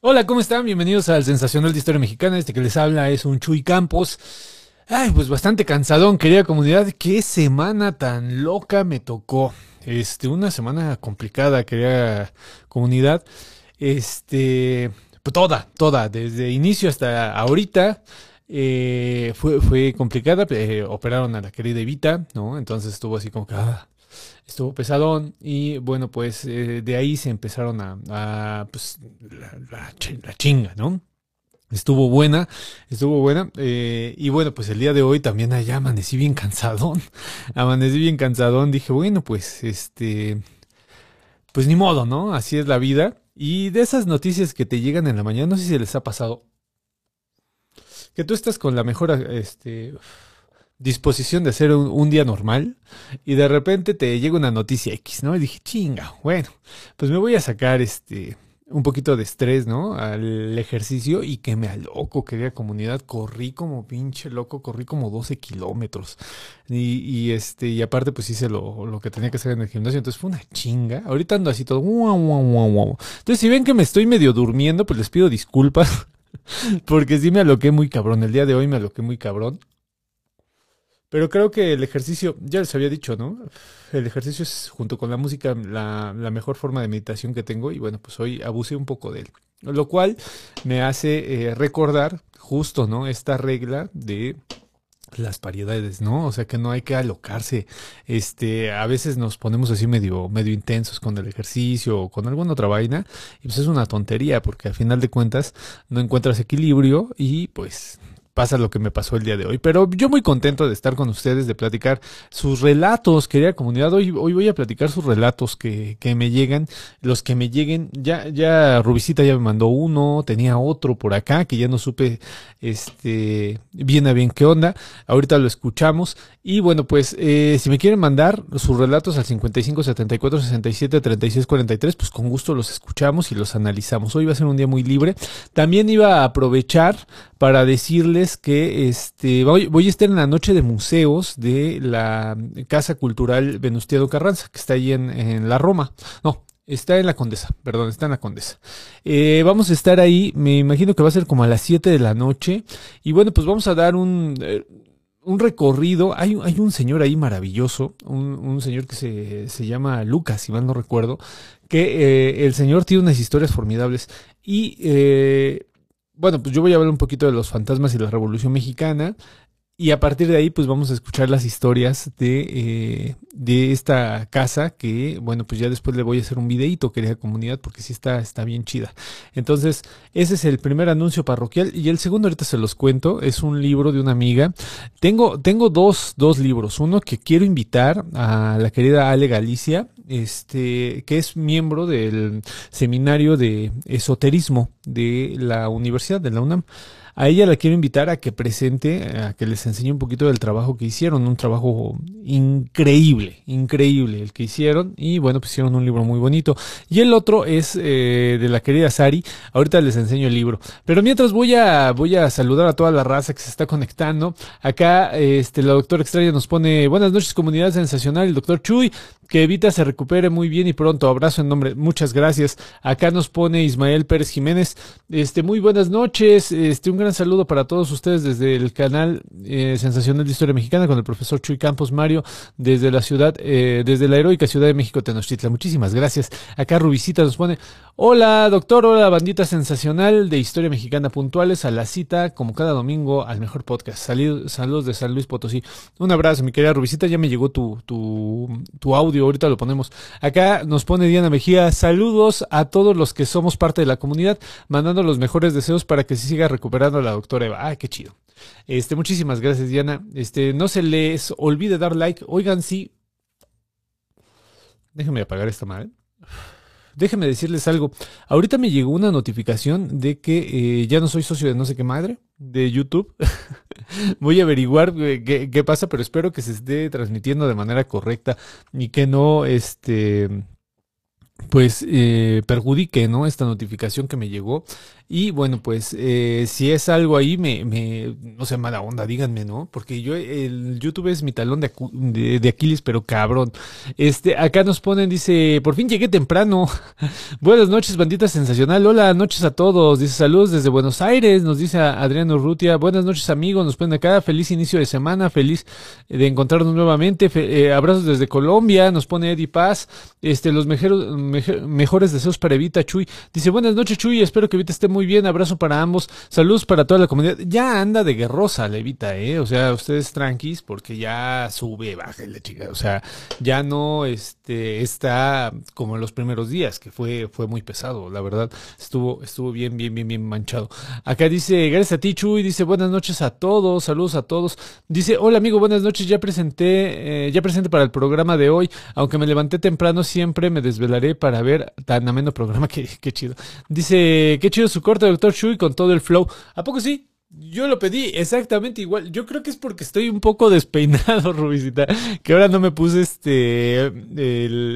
Hola, ¿cómo están? Bienvenidos al Sensacional de Historia Mexicana. Este que les habla es un Chuy Campos. Ay, pues bastante cansadón, querida comunidad. Qué semana tan loca me tocó. Este, una semana complicada, querida comunidad. Este, toda, toda, desde inicio hasta ahorita. Eh, fue, fue complicada. eh, operaron a la querida Evita, ¿no? Entonces estuvo así como que. ah, estuvo pesadón. Y bueno, pues eh, de ahí se empezaron a. pues, la, la chi- la chinga, ¿no? Estuvo buena, estuvo buena. y bueno, pues el día de hoy también allá amanecí bien cansadón. Amanecí bien cansadón. Dije, bueno, pues este. Pues ni modo, ¿no? Así es la vida. Y de esas noticias que te llegan en la mañana, no sé si les ha pasado. Que tú estás con la mejor este, disposición de hacer un, día normal y de repente te llega una noticia X, ¿no? Y dije, chinga, bueno, pues me voy a sacar este un poquito de estrés, ¿no? Al ejercicio y que me aloco, querida comunidad. Corrí como pinche loco, corrí como 12 kilómetros. Y, este, y aparte, pues hice lo, lo que tenía que hacer en el gimnasio. Entonces fue una chinga. Ahorita ando así todo. Entonces, si ven que me estoy medio durmiendo, pues les pido disculpas. Porque sí me aloqué muy cabrón. El día de hoy me aloqué muy cabrón. Pero creo que el ejercicio, ya les había dicho, ¿no? El ejercicio es, junto con la música, la, mejor forma de meditación que tengo. Y bueno, pues hoy abusé un poco de él. Lo cual me hace eh, recordar justo, ¿no? Esta regla de las variedades, ¿no? O sea que no hay que alocarse. Este, a veces nos ponemos así medio, medio intensos con el ejercicio o con alguna otra vaina. Y pues es una tontería, porque al final de cuentas no encuentras equilibrio y pues pasa lo que me pasó el día de hoy. Pero yo muy contento de estar con ustedes, de platicar sus relatos, querida comunidad. Hoy, hoy voy a platicar sus relatos que, que me llegan, los que me lleguen. Ya, ya Rubicita ya me mandó uno, tenía otro por acá que ya no supe este bien a bien qué onda. Ahorita lo escuchamos. Y bueno, pues eh, si me quieren mandar sus relatos al 55 74 67 36 43, pues con gusto los escuchamos y los analizamos. Hoy va a ser un día muy libre. También iba a aprovechar para decirles que este voy, voy a estar en la noche de museos de la Casa Cultural Venustiano Carranza, que está ahí en, la Roma. No, Está en la Condesa, perdón, está en la Condesa. Eh, vamos a estar ahí, me imagino que va a ser como a las 7 de la noche. Y bueno, pues vamos a dar un, eh, un recorrido. Hay, hay un señor ahí maravilloso, un, un señor que se, se llama Lucas, si mal no recuerdo, que eh, el señor tiene unas historias formidables. Y bueno, pues yo voy a hablar un poquito de los fantasmas y la Revolución Mexicana. Y a partir de ahí, pues vamos a escuchar las historias de, eh, de esta casa que, bueno, pues ya después le voy a hacer un videíto, querida comunidad, porque sí está, está bien chida. Entonces, ese es el primer anuncio parroquial. Y el segundo, ahorita se los cuento, es un libro de una amiga. Tengo, tengo dos, dos libros. Uno que quiero invitar a la querida Ale Galicia, este, que es miembro del seminario de esoterismo de la Universidad de la UNAM. A ella la quiero invitar a que presente, a que les enseñe un poquito del trabajo que hicieron, un trabajo increíble, increíble el que hicieron y bueno, pues hicieron un libro muy bonito. Y el otro es eh, de la querida Sari, ahorita les enseño el libro. Pero mientras voy a, voy a saludar a toda la raza que se está conectando. Acá este, la doctora extraña nos pone buenas noches comunidad sensacional, el doctor Chuy, que Evita se recupere muy bien y pronto. Abrazo en nombre, muchas gracias. Acá nos pone Ismael Pérez Jiménez. Este, muy buenas noches. Este, un gran saludo para todos ustedes desde el canal eh, de Historia Mexicana con el profesor Chuy Campos Mario desde la ciudad, eh, desde la heroica Ciudad de México, Tenochtitlan. Muchísimas gracias. Acá Rubicita nos pone, hola doctor, hola bandita sensacional de Historia Mexicana puntuales a la cita como cada domingo al mejor podcast. Salud- saludos de San Luis Potosí. Un abrazo, mi querida Rubicita, ya me llegó tu, tu audio, ahorita lo ponemos. Acá nos pone Diana Mejía, saludos a todos los que somos parte de la comunidad, mandando los mejores deseos para que se siga recuperando la doctora Eva. Ah, qué chido. Este, muchísimas gracias, Diana. Este, no se les olvide dar like. Oigan, sí. Déjenme apagar esta madre. Déjenme decirles algo. Ahorita me llegó una notificación de que eh, ya no soy socio de no sé qué madre de YouTube. Voy a averiguar eh, qué, qué pasa, pero espero que se esté transmitiendo de manera correcta y que no, este, pues, eh, perjudique, ¿no? Esta notificación que me llegó. Y bueno, pues eh, si es algo ahí, me, me, no sé, mala onda, díganme, ¿no? Porque yo, el YouTube es mi talón de, de, de Aquiles, pero cabrón. Este, acá nos ponen, dice, por fin llegué temprano. Buenas noches, bandita sensacional. Hola, noches a todos. Dice saludos desde Buenos Aires, nos dice Adriano Urrutia. Buenas noches, amigos. Nos ponen acá. Feliz inicio de semana, feliz de encontrarnos nuevamente. Eh, abrazos desde Colombia, nos pone Eddie Paz. Este, los mejores deseos para Evita Chuy. Dice, buenas noches, Chuy. Espero que Evita esté muy bien. Abrazo para ambos. Saludos para toda la comunidad. Ya anda de guerrosa la Evita, eh. O sea, ustedes tranquis, porque ya sube, bájale, chica. O sea, ya no este, está como en los primeros días, que fue, fue muy pesado, la verdad. Estuvo, estuvo bien, bien, bien, bien manchado. Acá dice, gracias a ti, Chuy. Dice, buenas noches a todos. Saludos a todos. Dice, hola amigo, buenas noches. Ya presenté, eh, ya presenté para el programa de hoy. Aunque me levanté temprano, siempre me desvelaré para ver tan ameno programa. Qué, qué chido. Dice, qué chido su corte, doctor Chuy, con todo el flow. ¿A poco sí? Yo lo pedí exactamente igual. Yo creo que es porque estoy un poco despeinado, Rubicita. Que ahora no me puse este.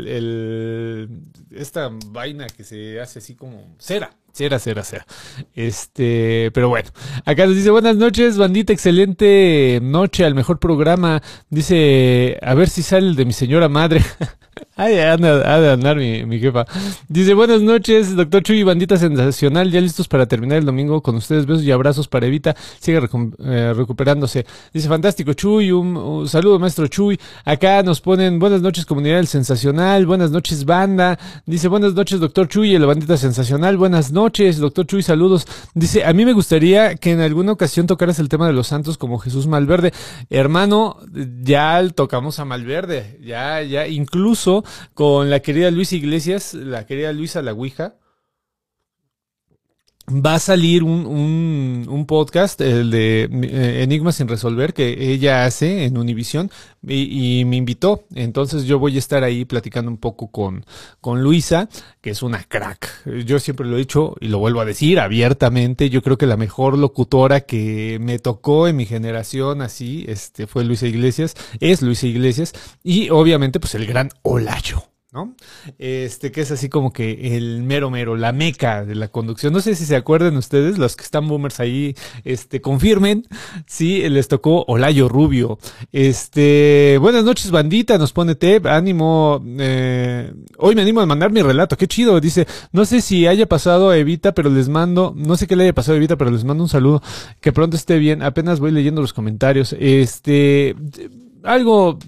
El- esta vaina que se hace así como cera. Cera, cera, cera. Este, pero bueno. Acá nos dice, buenas noches, bandita, excelente noche al mejor programa. Dice, a ver si sale el de mi señora madre. Ay, anda, de andar mi, jefa. Dice, buenas noches, doctor Chuy, bandita sensacional, ya listos para terminar el domingo con ustedes. Besos y abrazos para Evita, sigue eh, recuperándose. Dice, fantástico Chuy, un, un saludo maestro Chuy. Acá nos ponen, buenas noches comunidad del sensacional, buenas noches banda. Dice, buenas noches doctor Chuy, la bandita sensacional, buenas noches doctor Chuy, saludos. Dice, a mí me gustaría que en alguna ocasión tocaras el tema de los santos como Jesús Malverde. Hermano, ya tocamos a Malverde, ya, ya, incluso con la querida Luisa Iglesias, la querida Luisa La va a salir un, un, un podcast, el de eh, Enigmas sin resolver, que ella hace en Univision, y, y me invitó. Entonces yo voy a estar ahí platicando un poco con, con Luisa, que es una crack. Yo siempre lo he dicho y lo vuelvo a decir abiertamente. Yo creo que la mejor locutora que me tocó en mi generación así, este, fue Luisa Iglesias, es Luisa Iglesias, y obviamente pues el gran Olayo. ¿No? Este, que es así como que el mero mero, la meca de la conducción. No sé si se acuerdan ustedes, los que están boomers ahí, este, confirmen si les tocó Olayo Rubio. Este, buenas noches, bandita, nos pone Teb, ánimo, eh, hoy me animo a mandar mi relato, qué chido, dice, no sé si haya pasado a Evita, pero les mando, no sé qué le haya pasado a Evita, pero les mando un saludo, que pronto esté bien, apenas voy leyendo los comentarios, este, algo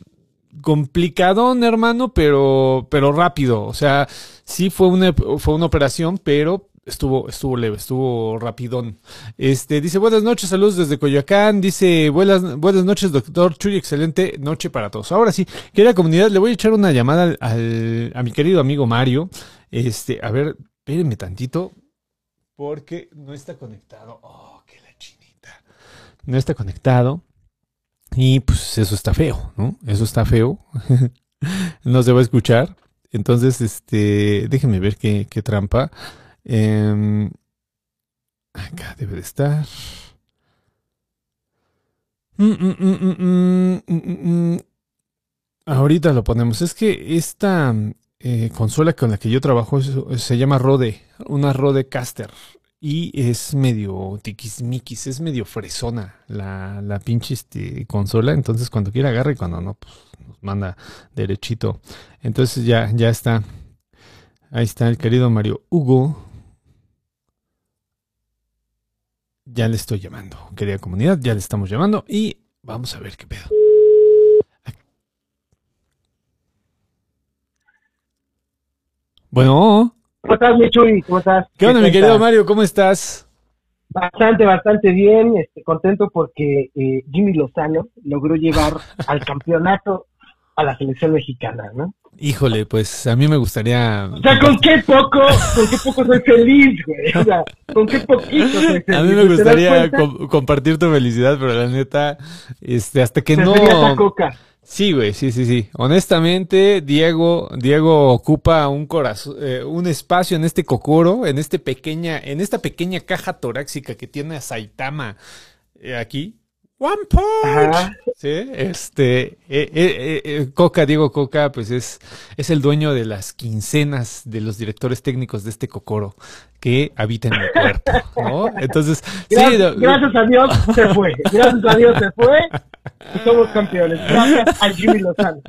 complicadón, hermano, pero, pero rápido. O sea, sí fue una, fue una operación, pero estuvo, estuvo leve, estuvo rapidón. Este, dice, buenas noches, saludos desde Coyoacán. Dice, buenas, buenas noches, doctor Chuy, excelente noche para todos. Ahora sí, querida comunidad, le voy a echar una llamada al, a mi querido amigo Mario. Este, a ver, espérenme tantito, porque no está conectado. Oh, que la chinita. No está conectado. Y pues eso está feo, ¿no? Eso está feo. no se va a escuchar. Entonces, este, déjenme ver qué, qué trampa. Em, acá debe de estar. Mm, mm, mm. Ahorita lo ponemos. Es que esta eh, consola con la que yo trabajo se llama Rode, una Rode Caster. Y es medio tiquismiquis, es medio fresona la, la pinche este, consola. Entonces, cuando quiera agarra y cuando no, pues nos manda derechito. Entonces, ya, ya está. Ahí está el querido Mario Hugo. Ya le estoy llamando, querida comunidad, ya le estamos llamando y vamos a ver qué pedo. Bueno, ¿Cómo estás, mi Chuy? ¿Cómo estás? ¿qué onda, mi querido Mario? ¿Cómo estás? Bastante, bastante bien. Este, contento porque eh, Jimmy Lozano logró llevar al campeonato a la selección mexicana, ¿no? Híjole, pues a mí me gustaría. O sea, ¿con qué poco, con qué poco soy feliz, güey? O sea, ¿con qué poquito soy feliz? A mí me ¿Te das gustaría com- compartir tu felicidad, pero la neta, este, hasta que Preferiría esa no. coca. Sí, güey, sí, sí, sí. Honestamente, Diego, Diego ocupa un corazón, eh, un espacio en este cocoro, en este pequeña, en esta pequeña caja torácica que tiene a Saitama eh, aquí. One Punch. Ajá. Sí, este, eh, eh, eh, Coca, Diego Coca, pues es, es el dueño de las quincenas de los directores técnicos de este Cocoro que habita en mi cuerpo, ¿no? Entonces, sí, gracias a Dios se fue. Gracias a Dios se fue. Somos campeones. Gracias a Jimmy Lozano.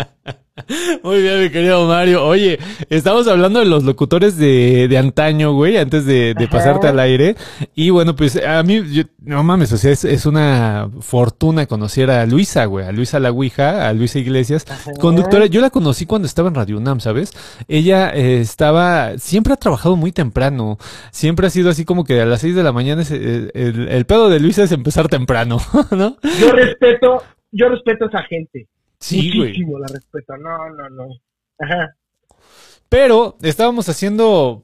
Muy bien, mi querido Mario. Oye, estamos hablando de los locutores de, de antaño, güey, antes de, pasarte al aire. Y bueno, pues a mí, yo- no mames, o sea, es, es una fortuna conocer a Luisa, güey, a Luisa La Ouija, a Luisa Iglesias, conductora. Yo la conocí cuando estaba en Radio UNAM, ¿sabes? Ella eh, estaba, siempre ha trabajado muy temprano. Siempre ha sido así como que a las seis de la mañana es, eh, el, el pedo de Luisa es empezar temprano, ¿no? Yo respeto, yo respeto a esa gente. Sí, güey. Muchísimo la respeto. No, no, no. Ajá. Pero estábamos haciendo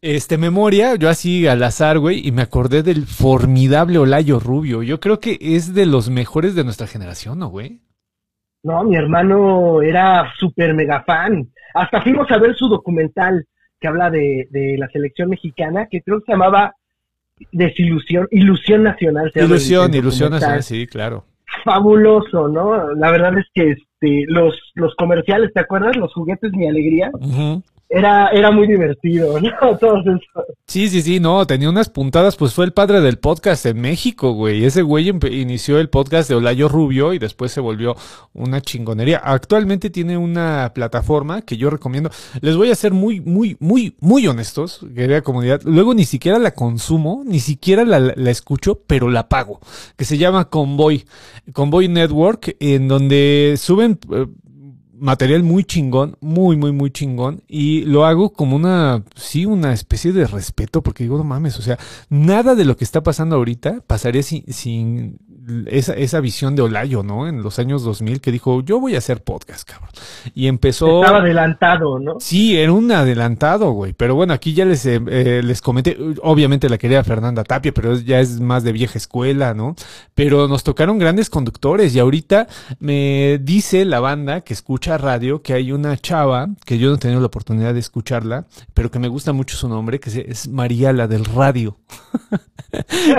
este memoria, yo así al azar, güey, y me acordé del formidable Olayo Rubio. Yo creo que es de los mejores de nuestra generación, ¿no, güey? No, mi hermano era súper mega fan. Hasta fuimos a ver su documental que habla de, de la selección mexicana, que creo que se llamaba Desilusión, Ilusión Nacional. se Ilusión, ilusión documental. nacional, sí, claro. Fabuloso, ¿no? La verdad es que este, los, los comerciales, ¿te acuerdas? Los juguetes Mi Alegría. Ujú. Era, era muy divertido, ¿no? Todos esos. Sí, sí, sí, no, tenía unas puntadas, pues fue el padre del podcast en México, güey. Ese güey inició el podcast de Olayo Rubio y después se volvió una chingonería. Actualmente tiene una plataforma que yo recomiendo. Les voy a ser muy, muy, muy, muy honestos, querida comunidad. Luego ni siquiera la consumo, ni siquiera la, la escucho, pero la pago. Que se llama Convoy, Convoy Network, en donde suben eh, material muy chingón, muy, muy, muy chingón. Y lo hago como una, sí, una especie de respeto, porque digo, no mames, o sea, nada de lo que está pasando ahorita pasaría sin, sin esa, esa visión de Olayo, ¿no? En los años 2000, que dijo, yo voy a hacer podcast, cabrón. Y empezó... Estaba adelantado, ¿no? Sí, era un adelantado, güey. Pero bueno, aquí ya les, eh, eh, les comenté, obviamente la quería Fernanda Tapia, pero ya es más de vieja escuela, ¿no? Pero nos tocaron grandes conductores y ahorita me dice la banda que escucha radio que hay una chava, que yo no he tenido la oportunidad de escucharla, pero que me gusta mucho su nombre, que es María la del radio.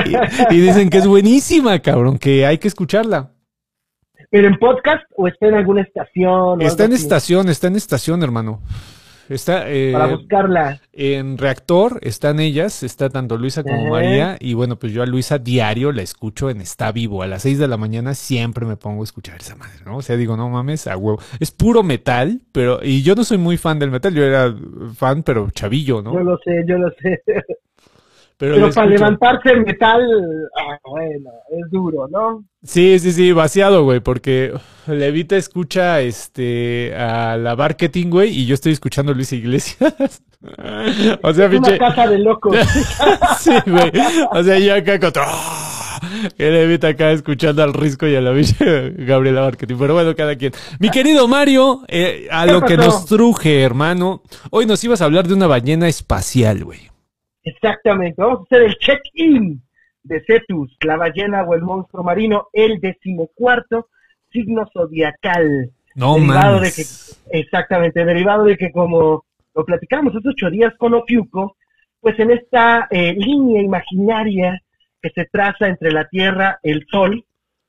y, y dicen que es buenísima, cabrón, que hay que escucharla. ¿Pero en podcast o está en alguna estación? Está en así? estación, está en estación, hermano. Está, eh, Para buscarla. En Reactor están ellas, está tanto Luisa como Ajá. María, y bueno, pues yo a Luisa diario la escucho en Está Vivo, a las 6 de la mañana siempre me pongo a escuchar esa madre, ¿no? O sea, digo, no mames, a huevo. Es puro metal, pero, y yo no soy muy fan del metal, yo era fan, pero chavillo, ¿no? Yo lo sé, yo lo sé. Pero, para escucho. levantarse el metal, ah, bueno, es duro, ¿no? Sí, sí, sí, vaciado, güey, porque Levita escucha este a la marketing, güey, y yo estoy escuchando a Luisa Iglesias. o sea, Es una pinche. casa de locos. sí, güey. O sea, yo acá contra. Que Levita acá escuchando al Risco y a la bicha Gabriela Marketing. Pero bueno, cada quien. Mi querido Mario, eh, a ¿Qué lo que nos truje, hermano. Hoy nos ibas a hablar de una ballena espacial, güey. Exactamente, vamos a hacer el check-in de Cetus, la ballena o el monstruo marino, el decimocuarto signo zodiacal. No derivado de que, exactamente, derivado de que como lo platicamos hace ocho días con Ofiuco, pues en esta eh, línea imaginaria que se traza entre la Tierra, el Sol,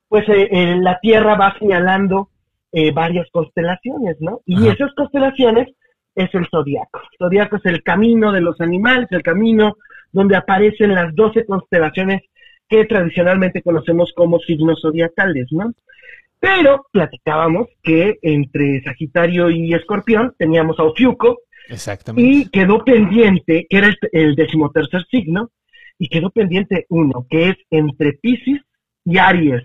pues eh, eh, la Tierra va señalando eh, varias constelaciones, ¿no? Y Ajá. esas constelaciones es el zodiaco. El zodiaco es el camino de los animales, el camino donde aparecen las doce constelaciones que tradicionalmente conocemos como signos zodiacales, ¿no? Pero platicábamos que entre Sagitario y Escorpión teníamos a Ofiuco Exactamente. y quedó pendiente, que era el, el decimotercer signo, y quedó pendiente uno, que es entre Pisces y Aries,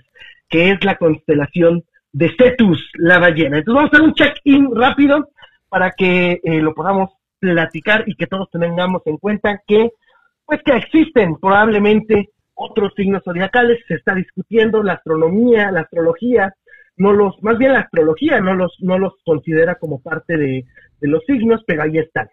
que es la constelación de Cetus, la ballena. Entonces vamos a hacer un check-in rápido para que eh, lo podamos platicar y que todos tengamos en cuenta que, pues que existen probablemente otros signos zodiacales, se está discutiendo la astronomía, la astrología, no los, más bien la astrología no los, no los considera como parte de, de los signos, pero ahí están.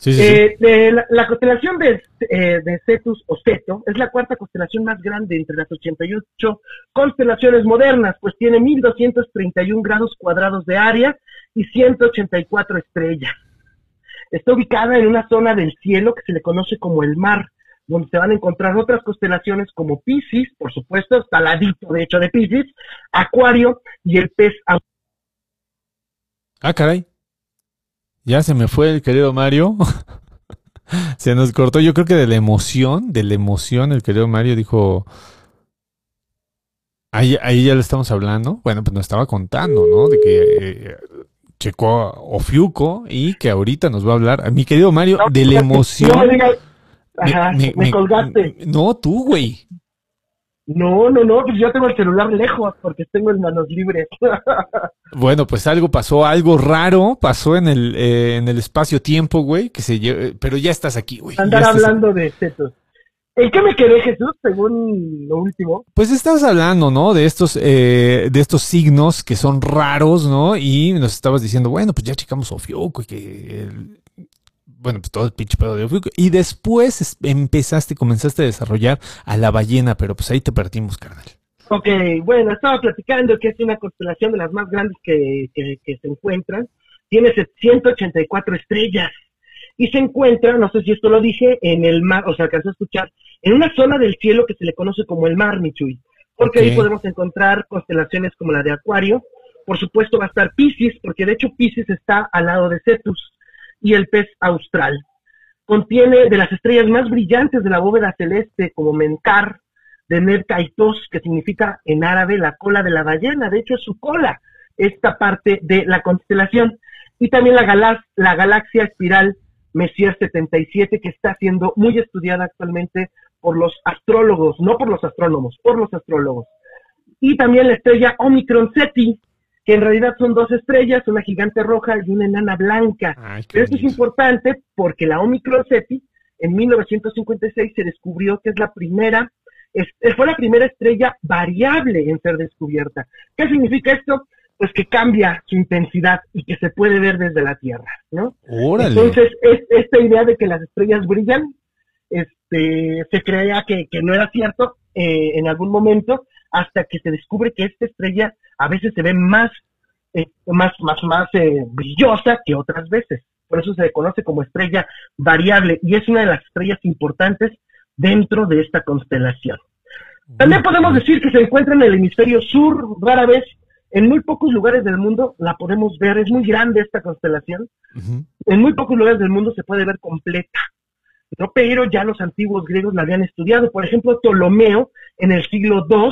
Sí, sí, sí. Eh, de la, la constelación de, eh, de Cetus o Ceto es la cuarta constelación más grande entre las 88 constelaciones modernas, pues tiene 1231 grados cuadrados de área y 184 estrellas. Está ubicada en una zona del cielo que se le conoce como el mar donde se van a encontrar otras constelaciones como Pisces, por supuesto, está al ladito de hecho de Pisces, Acuario y el pez Ah, caray. Ya se me fue el querido Mario. se nos cortó, yo creo que de la emoción, de la emoción, el querido Mario dijo. Ahí, ahí ya le estamos hablando. Bueno, pues nos estaba contando, ¿no? De que eh, checó a Ofiuco y que ahorita nos va a hablar. A mi querido Mario, No, de la emoción. no digas- Ajá, Me- me, me- colgaste. No, tú, güey. No, no, no, pues yo tengo el celular lejos porque tengo en manos libres. Bueno, pues algo pasó, algo raro pasó en el, eh, en el espacio-tiempo, güey, que se lle- pero ya estás aquí, güey. Andar estás- hablando de setos. ¿En qué me quedé, Jesús, según lo último? Pues estabas hablando, ¿no? De estos, eh, de estos signos que son raros, ¿no? Y nos estabas diciendo, bueno, pues ya checamos Ofiuco y que, el- bueno, pues todo el pinche pedo de Ofiuco. Y después es- empezaste, comenzaste a desarrollar a la ballena, pero pues ahí te perdimos, carnal. Ok, bueno, estaba platicando que es una constelación de las más grandes que, que- que se encuentran. Tiene 184 estrellas y se encuentra, no sé si esto lo dije, en el mar, o sea, alcanzó a escuchar, en una zona del cielo que se le conoce como el mar, Michuy. Porque ahí podemos encontrar constelaciones como la de Acuario. Por supuesto va a estar Pisces, porque de hecho Pisces está al lado de Cetus y el pez austral. Contiene de las estrellas más brillantes de la bóveda celeste, como Mencar, de Neb Kaitos, que significa en árabe la cola de la ballena, de hecho es su cola, esta parte de la constelación, y también la, la galaxia espiral Messier 77, que está siendo muy estudiada actualmente por los astrólogos, no por los astrónomos, por los astrólogos. Y también la estrella Omicron Ceti, que en realidad son dos estrellas, una gigante roja y una enana blanca. Ay, Pero esto es importante porque la Omicron Ceti en 1956 se descubrió que es la primera, es- fue la primera estrella variable en ser descubierta. ¿Qué significa esto? Pues que cambia su intensidad y que se puede ver desde la Tierra, ¿no? Órale. Entonces, es, esta idea de que las estrellas brillan, este, se creía que, que no era cierto eh, en algún momento, hasta que se descubre que esta estrella a veces se ve más, eh, más, más, más eh, brillosa que otras veces. Por eso se le conoce como estrella variable y es una de las estrellas importantes dentro de esta constelación. También podemos decir que se encuentra en el hemisferio sur, rara vez, en muy pocos lugares del mundo la podemos ver, es muy grande esta constelación, en muy pocos lugares del mundo se puede ver completa, ¿no? pero ya los antiguos griegos la habían estudiado. Por ejemplo, Ptolomeo, en el siglo II,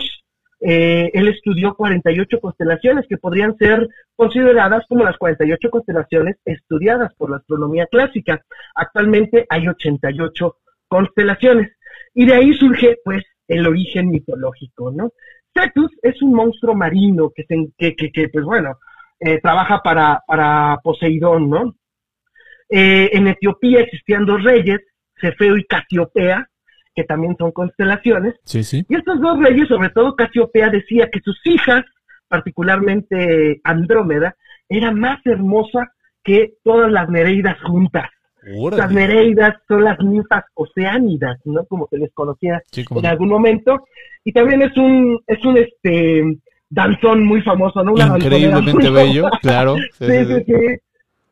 eh, él estudió 48 constelaciones que podrían ser consideradas como las 48 constelaciones estudiadas por la astronomía clásica. Actualmente hay 88 constelaciones. Y de ahí surge, pues, el origen mitológico, ¿no? Cetus es un monstruo marino que, que, pues bueno, eh, trabaja para, para Poseidón, ¿no? Eh, en Etiopía existían dos reyes, Cefeo y Casiopea, que también son constelaciones, Sí, sí. y estos dos reyes, sobre todo Casiopea, decía que sus hijas, particularmente Andrómeda, era más hermosa que todas las Nereidas juntas. Las. Nereidas son las ninfas oceánidas, ¿no? Como se les conocía Sí, en algún momento. Y también es un, es un este danzón muy famoso, ¿no? Una Increíblemente muy bello, claro. Sí, sí. sí.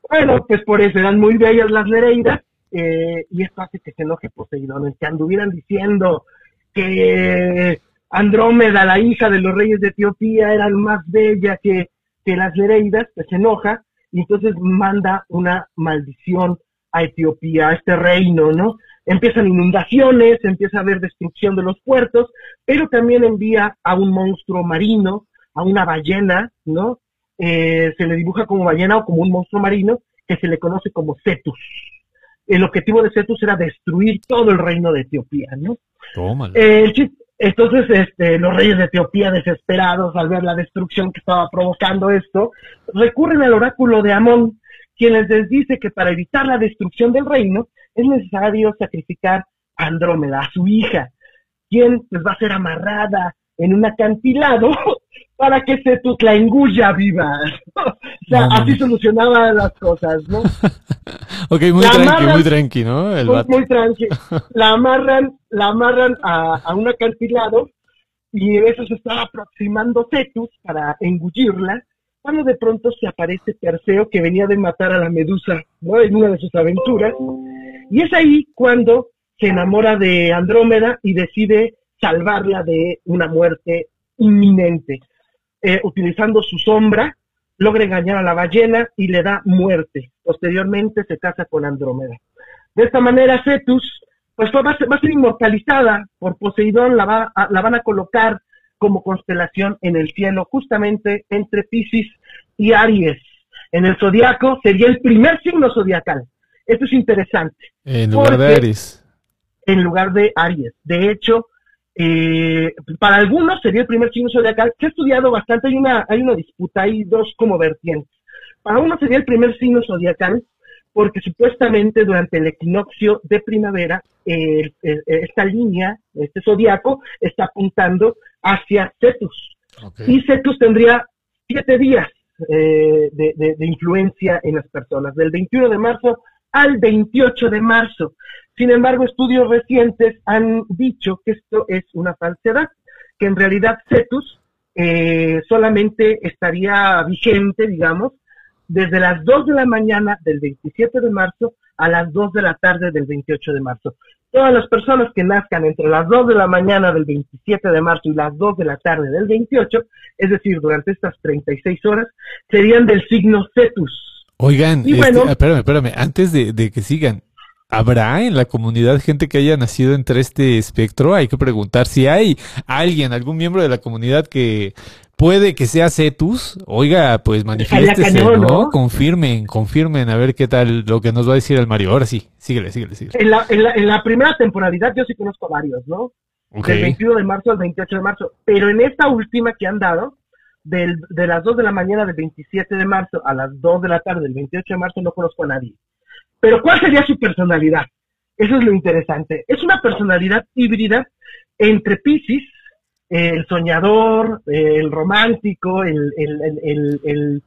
Bueno, pues por eso eran muy bellas las Nereidas, eh, y esto hace que se enoje Poseidón, que anduvieran diciendo que Andrómeda, la hija de los reyes de Etiopía, era más bella que, que las Nereidas, pues se enoja, y entonces manda una maldición a Etiopía, a este reino, ¿no? Empiezan inundaciones, empieza a haber destrucción de los puertos, pero también envía a un monstruo marino, a una ballena, ¿no? Eh, se le dibuja como ballena o como un monstruo marino que se le conoce como Cetus. El objetivo de Cetus era destruir todo el reino de Etiopía, ¿no? Tómalo. Eh, entonces, este, los reyes de Etiopía, desesperados al ver la destrucción que estaba provocando esto, recurren al oráculo de Amón, quien les dice que para evitar la destrucción del reino es necesario sacrificar a Andrómeda, a su hija, quien pues va a ser amarrada en un acantilado para que Cetus la engulla viva. O sea, No, así solucionaba las cosas, ¿no? Ok, muy la tranqui, amarras- muy tranqui, ¿no? El muy, muy tranqui. La amarran, la amarran a, a un acantilado y en eso se estaba aproximando Cetus para engullirla, cuando de pronto se aparece Perseo que venía de matar a la Medusa, ¿no? En una de sus aventuras. Y es ahí cuando se enamora de Andrómeda y decide salvarla de una muerte inminente. Eh, utilizando su sombra, logra engañar a la ballena y le da muerte. Posteriormente se casa con Andrómeda. De esta manera, Cetus, pues va, a ser, va a ser inmortalizada por Poseidón, la, va a- la van a colocar como constelación en el cielo, justamente entre Piscis y Aries. En el zodiaco sería el primer signo zodiacal. Esto es interesante En lugar de Aries. en lugar de Aries. De hecho, eh, para algunos sería el primer signo zodiacal. Se ha estudiado bastante, hay una, hay una disputa, hay dos como vertientes. Para uno sería el primer signo zodiacal porque supuestamente durante el equinoccio de primavera eh, eh, esta línea, este zodiaco, está apuntando hacia Cetus. Y Cetus tendría siete días eh, de, de- de influencia en las personas, del 21 de marzo al 28 de marzo. Sin embargo, estudios recientes han dicho que esto es una falsedad, que en realidad Cetus eh, solamente estaría vigente, digamos, desde las 2 de la mañana del 27 de marzo a las 2 de la tarde del 28 de marzo. Todas las personas que nazcan entre las 2 de la mañana del 27 de marzo y las 2 de la tarde del 28, es decir, durante estas 36 horas, serían del signo Cetus. Oigan, este, bueno- espérame, espérame, antes de, de que sigan, ¿habrá en la comunidad gente que haya nacido entre este espectro? Hay que preguntar si hay alguien, algún miembro de la comunidad que puede que sea Cetus. Oiga, pues manifiéstese, cañón, ¿no? ¿no? Confirmen, confirmen, a ver qué tal lo que nos va a decir el Mario. Ahora sí, síguele, síguele, síguele. En la, en la, en la primera temporalidad yo sí conozco varios, ¿no? Del 21 de marzo al 28 de marzo. Pero en esta última que han dado, del, de las 2 de la mañana del 27 de marzo a las 2 de la tarde del 28 de marzo, no conozco a nadie. Pero ¿cuál sería su personalidad? Eso es lo interesante. Es una personalidad híbrida entre Pisces, el soñador, el romántico, el, el, el,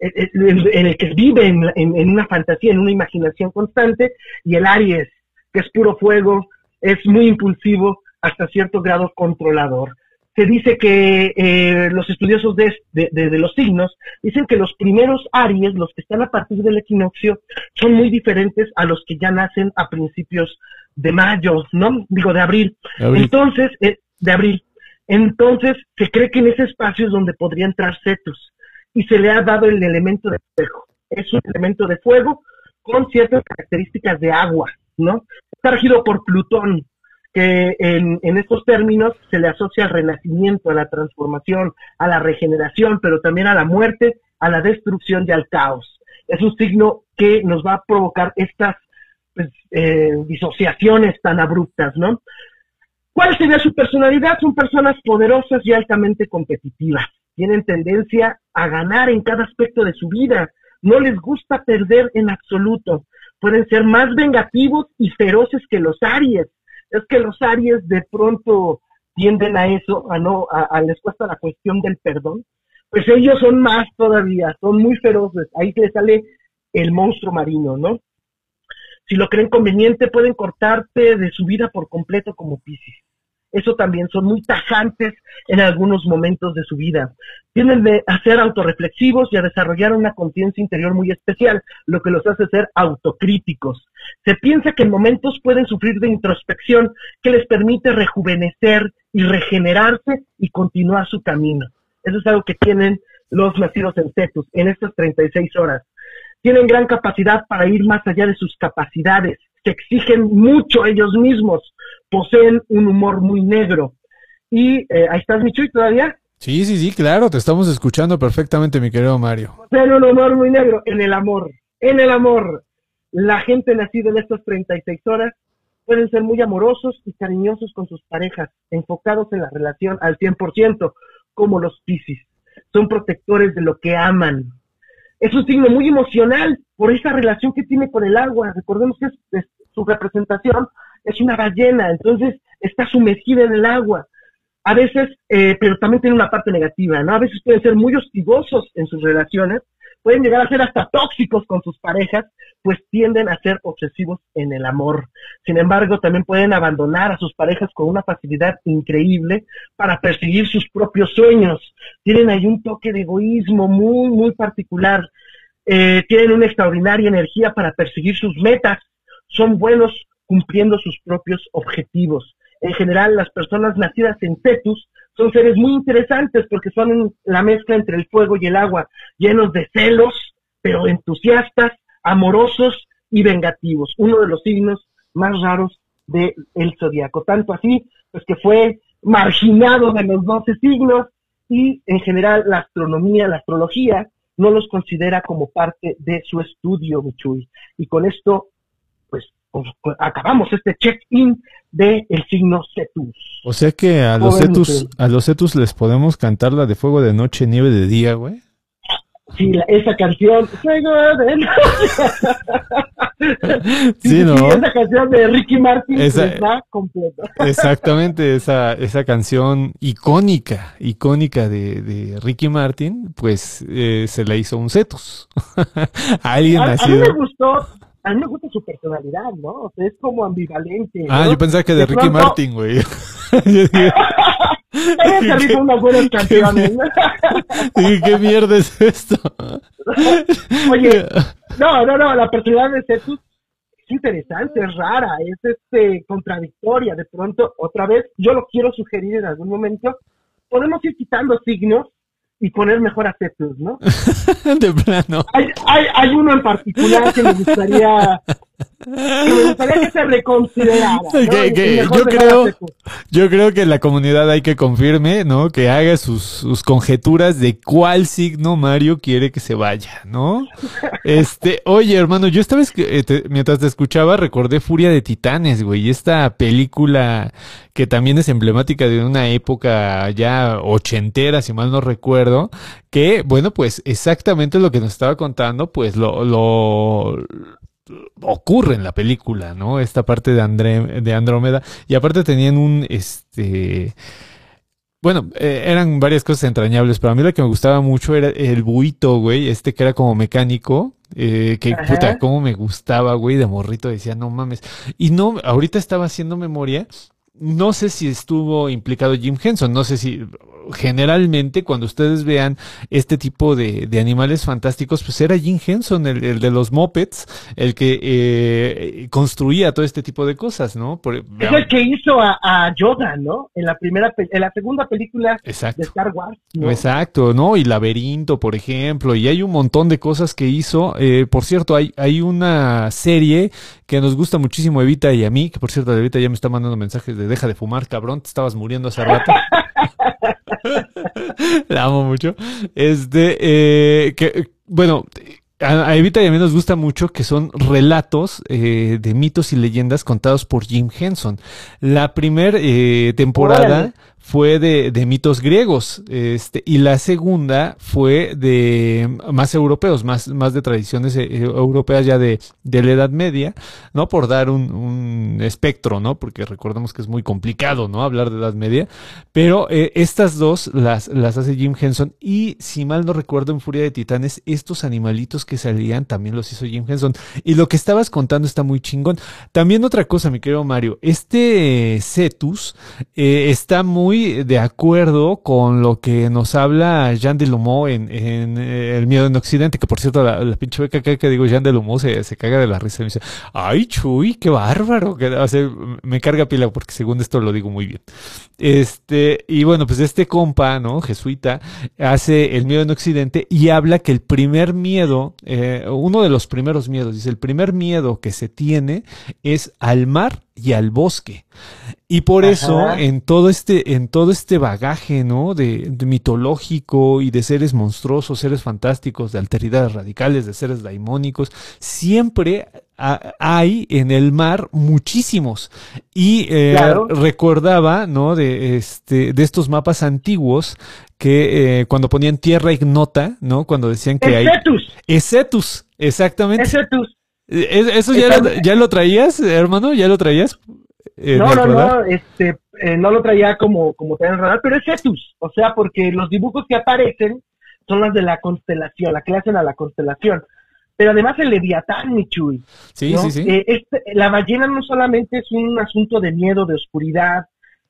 el, que vive en, en- en una fantasía, en una imaginación constante, y el Aries, que es puro fuego, es muy impulsivo, hasta cierto grado controlador. Se dice que eh, los estudiosos de, de- de- de los signos dicen que los primeros Aries, los que están a partir del equinoccio, son muy diferentes a los que ya nacen a principios de mayo, ¿no? Digo, de abril. Abril. Entonces, eh, de abril. Entonces, se cree que en ese espacio es donde podría entrar Cetus y se le ha dado el elemento de fuego. Es un elemento de fuego con ciertas características de agua, ¿no? Está regido por Plutón, que en, estos términos se le asocia al renacimiento, a la transformación, a la regeneración, pero también a la muerte, a la destrucción y al caos. Es un signo que nos va a provocar estas pues, eh, disociaciones tan abruptas, ¿no? ¿Cuál sería su personalidad? Son personas poderosas y altamente competitivas. Tienen tendencia a ganar en cada aspecto de su vida. No les gusta perder en absoluto. Pueden ser más vengativos y feroces que los Aries. Es que los Aries de pronto tienden a eso, a no, a, a les cuesta la cuestión del perdón. Pues ellos son más todavía, son muy feroces. Ahí les sale el monstruo marino, ¿no? Si lo creen conveniente, pueden cortarte de su vida por completo como Piscis. Eso también son muy tajantes en algunos momentos de su vida. Tienden de- a ser autorreflexivos y a desarrollar una conciencia interior muy especial, lo que los hace ser autocríticos. Se piensa que en momentos pueden sufrir de introspección que les permite rejuvenecer y regenerarse y continuar su camino. Eso es algo que tienen los nacidos en Cetus en estas 36 horas tienen gran capacidad para ir más allá de sus capacidades, se exigen mucho ellos mismos, poseen un humor muy negro. Y eh, ahí estás, Michuy, todavía. Sí, sí, sí, claro, te estamos escuchando perfectamente, mi querido Mario. Poseen un humor muy negro en el amor. En el amor. La gente nacida en estas 36 horas pueden ser muy amorosos y cariñosos con sus parejas, enfocados en la relación al 100%, como los Piscis. Son protectores de lo que aman, es un signo muy emocional por esa relación que tiene con el agua. Recordemos que es- su representación es una ballena, entonces está sumergida en el agua. A veces, eh, pero también tiene una parte negativa, ¿no? A veces pueden ser muy hostigosos en sus relaciones, pueden llegar a ser hasta tóxicos con sus parejas, pues tienden a ser obsesivos en el amor. Sin embargo, también pueden abandonar a sus parejas con una facilidad increíble para perseguir sus propios sueños tienen ahí un toque de egoísmo muy, muy particular. Eh, tienen una extraordinaria energía para perseguir sus metas. Son buenos cumpliendo sus propios objetivos. En general, las personas nacidas en Cetus son seres muy interesantes porque son la mezcla entre el fuego y el agua, llenos de celos, pero entusiastas, amorosos y vengativos. Uno de los signos más raros del el zodiaco. Tanto así, pues que fue marginado de los doce signos y en general la astronomía, la astrología, no los considera como parte de su estudio, Michuy. Y con esto, acabamos este check-in del el signo Cetus. O sea que a los Cetus, a los Cetus les podemos cantar la de fuego de noche, nieve de día, güey. Sí, la, esa canción, fuego de noche. Sí, ¿no? Sí, esa canción de Ricky Martin Esa- está completa. Exactamente, esa, esa canción icónica, icónica de, de Ricky Martin, pues eh, se la hizo un Cetus. Alguien A, a mí nacido. me gustó, a mí me gusta su personalidad, ¿no? O sea, es como ambivalente. Ah, ¿no? yo pensaba que de, Ricky pronto- Martin, güey. Ella se unas buenas canciones. ¿no? dije, ¿qué mierda es esto? Oye, no, no, no, la personalidad de Cetus es interesante, es rara, es este contradictoria. De pronto, otra vez, yo lo quiero sugerir en algún momento, podemos ir quitando signos y poner mejor a Cetus, ¿no? De plano. Hay, hay, hay uno en particular que me gustaría que me gustaría que se reconsiderara. yo creo-. Yo creo que la comunidad hay que confirme, ¿no? Que haga sus, sus conjeturas de cuál signo Mario quiere que se vaya, ¿no? Este, oye, hermano, yo esta vez que eh, te- mientras te escuchaba recordé Furia de Titanes, güey, esta película que también es emblemática de una época ya ochentera, si mal no recuerdo, que, bueno, pues exactamente lo que nos estaba contando, pues lo, lo ocurre en la película, ¿no? Esta parte de, André, de Andrómeda. Y aparte tenían un, este... Bueno, eh, eran varias cosas entrañables, pero a mí lo que me gustaba mucho era el buito, güey, este que era como mecánico, eh, que Ajá. puta, cómo me gustaba, güey, de morrito, decía, no mames. Y no, ahorita estaba haciendo memoria, no sé si estuvo implicado Jim Henson, no sé si generalmente cuando ustedes vean este tipo de, de animales fantásticos, pues era Jim Henson, el, el de los mopeds, el que eh, construía todo este tipo de cosas, ¿no? Por- Es el que hizo a, a Yoda, ¿no? En la primera, en la segunda película Exacto. de Star Wars. ¿no? Exacto, ¿no? Y Laberinto, por ejemplo, y hay un montón de cosas que hizo. Eh, por cierto, hay, hay una serie que nos gusta muchísimo Evita y a mí, que por cierto, Evita ya me está mandando mensajes de deja de fumar, cabrón, te estabas muriendo hace rato. La amo mucho. Este, eh, que, bueno, a, Evita y a mí nos gusta mucho que son relatos eh, de mitos y leyendas contados por Jim Henson. La primera temporada Órale. Fue de, mitos griegos, este, y la segunda fue de más europeos, más, más de tradiciones eh, europeas ya de, de la Edad Media, ¿no? Por dar un, espectro, ¿no? Porque recordemos que es muy complicado, ¿no? Hablar de Edad Media. Pero eh, estas dos las, las hace Jim Henson y si mal no recuerdo en Furia de Titanes, estos animalitos que salían también los hizo Jim Henson. Y lo que estabas contando está muy chingón. También otra cosa, mi querido Mario, este Cetus eh, está muy de acuerdo con lo que nos habla Jean de Lumeau en, en, eh, El miedo en Occidente, que por cierto la, pinche beca que, digo Jean de Lumeau se, se caga de la risa y me dice, ay Chuy, qué bárbaro, que, me carga pila porque según esto lo digo muy bien. Este, y bueno, pues este compa, ¿no? Jesuita, hace el miedo en Occidente y habla que el primer miedo, eh, uno de los primeros miedos, dice, el primer miedo que se tiene es al mar y al bosque. Y por Ajá. eso, en todo este, en todo este bagaje, ¿no? De, de mitológico y de seres monstruosos, seres fantásticos, de alteridades radicales, de seres daimónicos, siempre ha- hay en el mar muchísimos. Y eh, Claro. recordaba, ¿no? De este, de estos mapas antiguos que eh, cuando ponían tierra ignota, ¿no? Cuando decían que hay. Esetus, exactamente. ¿Eso ya lo, ya lo traías, hermano? ¿Ya lo traías? eh, No, no, no, este, eh, no lo traía como, como traía en radar, pero es Cetus. O sea, porque los dibujos que aparecen son las de la constelación, la que le hacen a la constelación. Pero además el Leviatán, Michuy. Sí, ¿no? sí, sí. Eh, este- la ballena no solamente es un asunto de miedo, de oscuridad,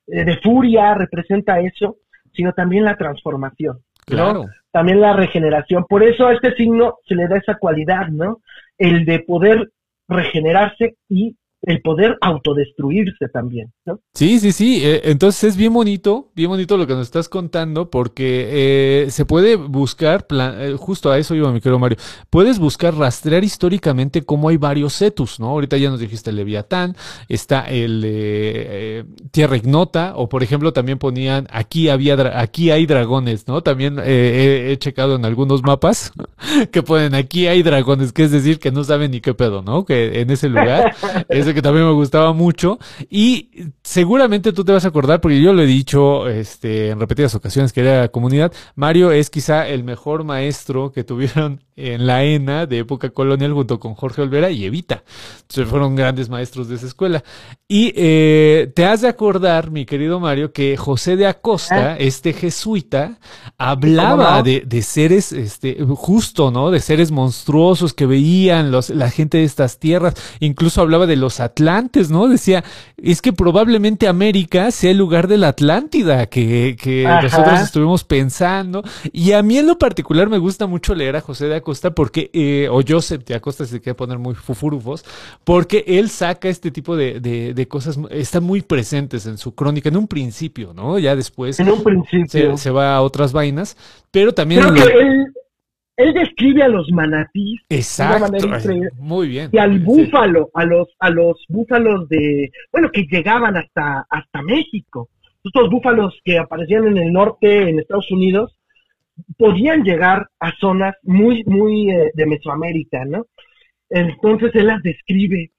eh, de furia, representa eso, sino también la transformación. ¿no? claro. También la regeneración. Por eso a este signo se le da esa cualidad, ¿no? El de poder regenerarse y el poder autodestruirse también, ¿no? Sí, sí, sí. Eh, entonces es bien bonito, bien bonito lo que nos estás contando, porque eh, se puede buscar, eh, justo a eso iba mi querido Mario, puedes buscar rastrear históricamente cómo hay varios cetus, ¿no? Ahorita ya nos dijiste el Leviatán, está el Tierra Ignota, o por ejemplo también ponían, aquí había, aquí hay dragones, ¿no? También he, he checado en algunos mapas que ponen, aquí hay dragones, que es decir, que no saben ni qué pedo, ¿no? Que en ese lugar, que también me gustaba mucho, y seguramente tú te vas a acordar, porque yo lo he dicho este, en repetidas ocasiones que era comunidad, Mario es quizá el mejor maestro que tuvieron en la ENA de época colonial junto con Jorge Olvera y Evita. Entonces fueron grandes maestros de esa escuela. Y eh, te has de acordar, mi querido Mario, que José de Acosta, este jesuita, hablaba de, de, seres, este, justo, ¿no? De seres monstruosos que veían los, la gente de estas tierras. Incluso hablaba de los atlantes, ¿no? Decía, es que probablemente América sea el lugar de la Atlántida que, que nosotros estuvimos pensando. Y a mí en lo particular me gusta mucho leer a José de Acosta porque, eh, o Joseph de Acosta se quiere poner muy fufurufos, porque él saca este tipo de, de, cosas, están muy presentes en su crónica en un principio, ¿no? Ya después en un principio. Se, va a otras vainas, pero también... Creo que él, él describe a los manatís Exacto, de una manera Muy bien. Y al búfalo, a los, a los búfalos de, bueno, que llegaban hasta, hasta México. Estos búfalos que aparecían en el norte, en Estados Unidos, podían llegar a zonas muy, muy eh, de Mesoamérica, ¿no? Entonces él las describe,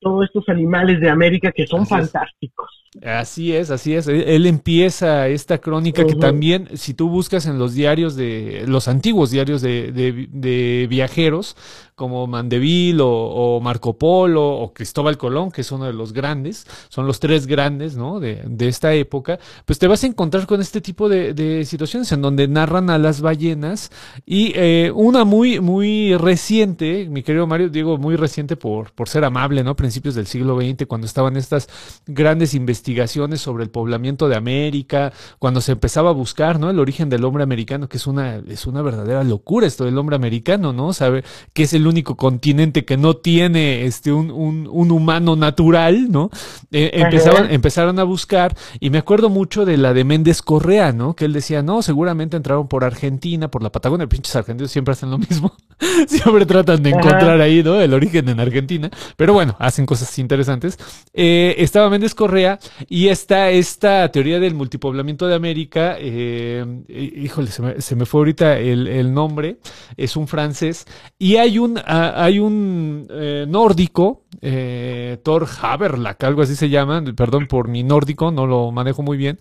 todos estos animales de América que son fantásticos. Así es, así es. Él empieza esta crónica que también, si tú buscas en los diarios de, los antiguos diarios de, de, viajeros, como Mandeville o, Marco Polo o Cristóbal Colón, que es uno de los grandes, son los tres grandes, ¿no? De, de esta época, pues te vas a encontrar con este tipo de, situaciones en donde narran a las ballenas y eh, una muy, muy reciente, mi querido Mario, digo muy reciente por, por ser amable, ¿no? Principios del siglo XX, cuando estaban estas grandes investigaciones investigaciones sobre el poblamiento de América, cuando se empezaba a buscar, ¿no? El origen del hombre americano, que es una, es una verdadera locura esto del hombre americano, ¿no? Saber que es el único continente que no tiene este un, un, un humano natural, ¿no? Eh, empezaban, empezaron a buscar, y me acuerdo mucho de la de Méndez Correa, ¿no? Que él decía, no, seguramente entraron por Argentina, por la Patagonia, pinches argentinos siempre hacen lo mismo, siempre tratan de encontrar ahí, ¿no? El origen en Argentina, pero bueno, hacen cosas interesantes. Eh, estaba Méndez Correa y está esta teoría del multipoblamiento de América, eh, híjole, se me, fue ahorita el, nombre, es un francés, y hay un, ah, hay un eh, nórdico, eh, Thor Haberlack, algo así se llama, perdón por mi nórdico, no lo manejo muy bien,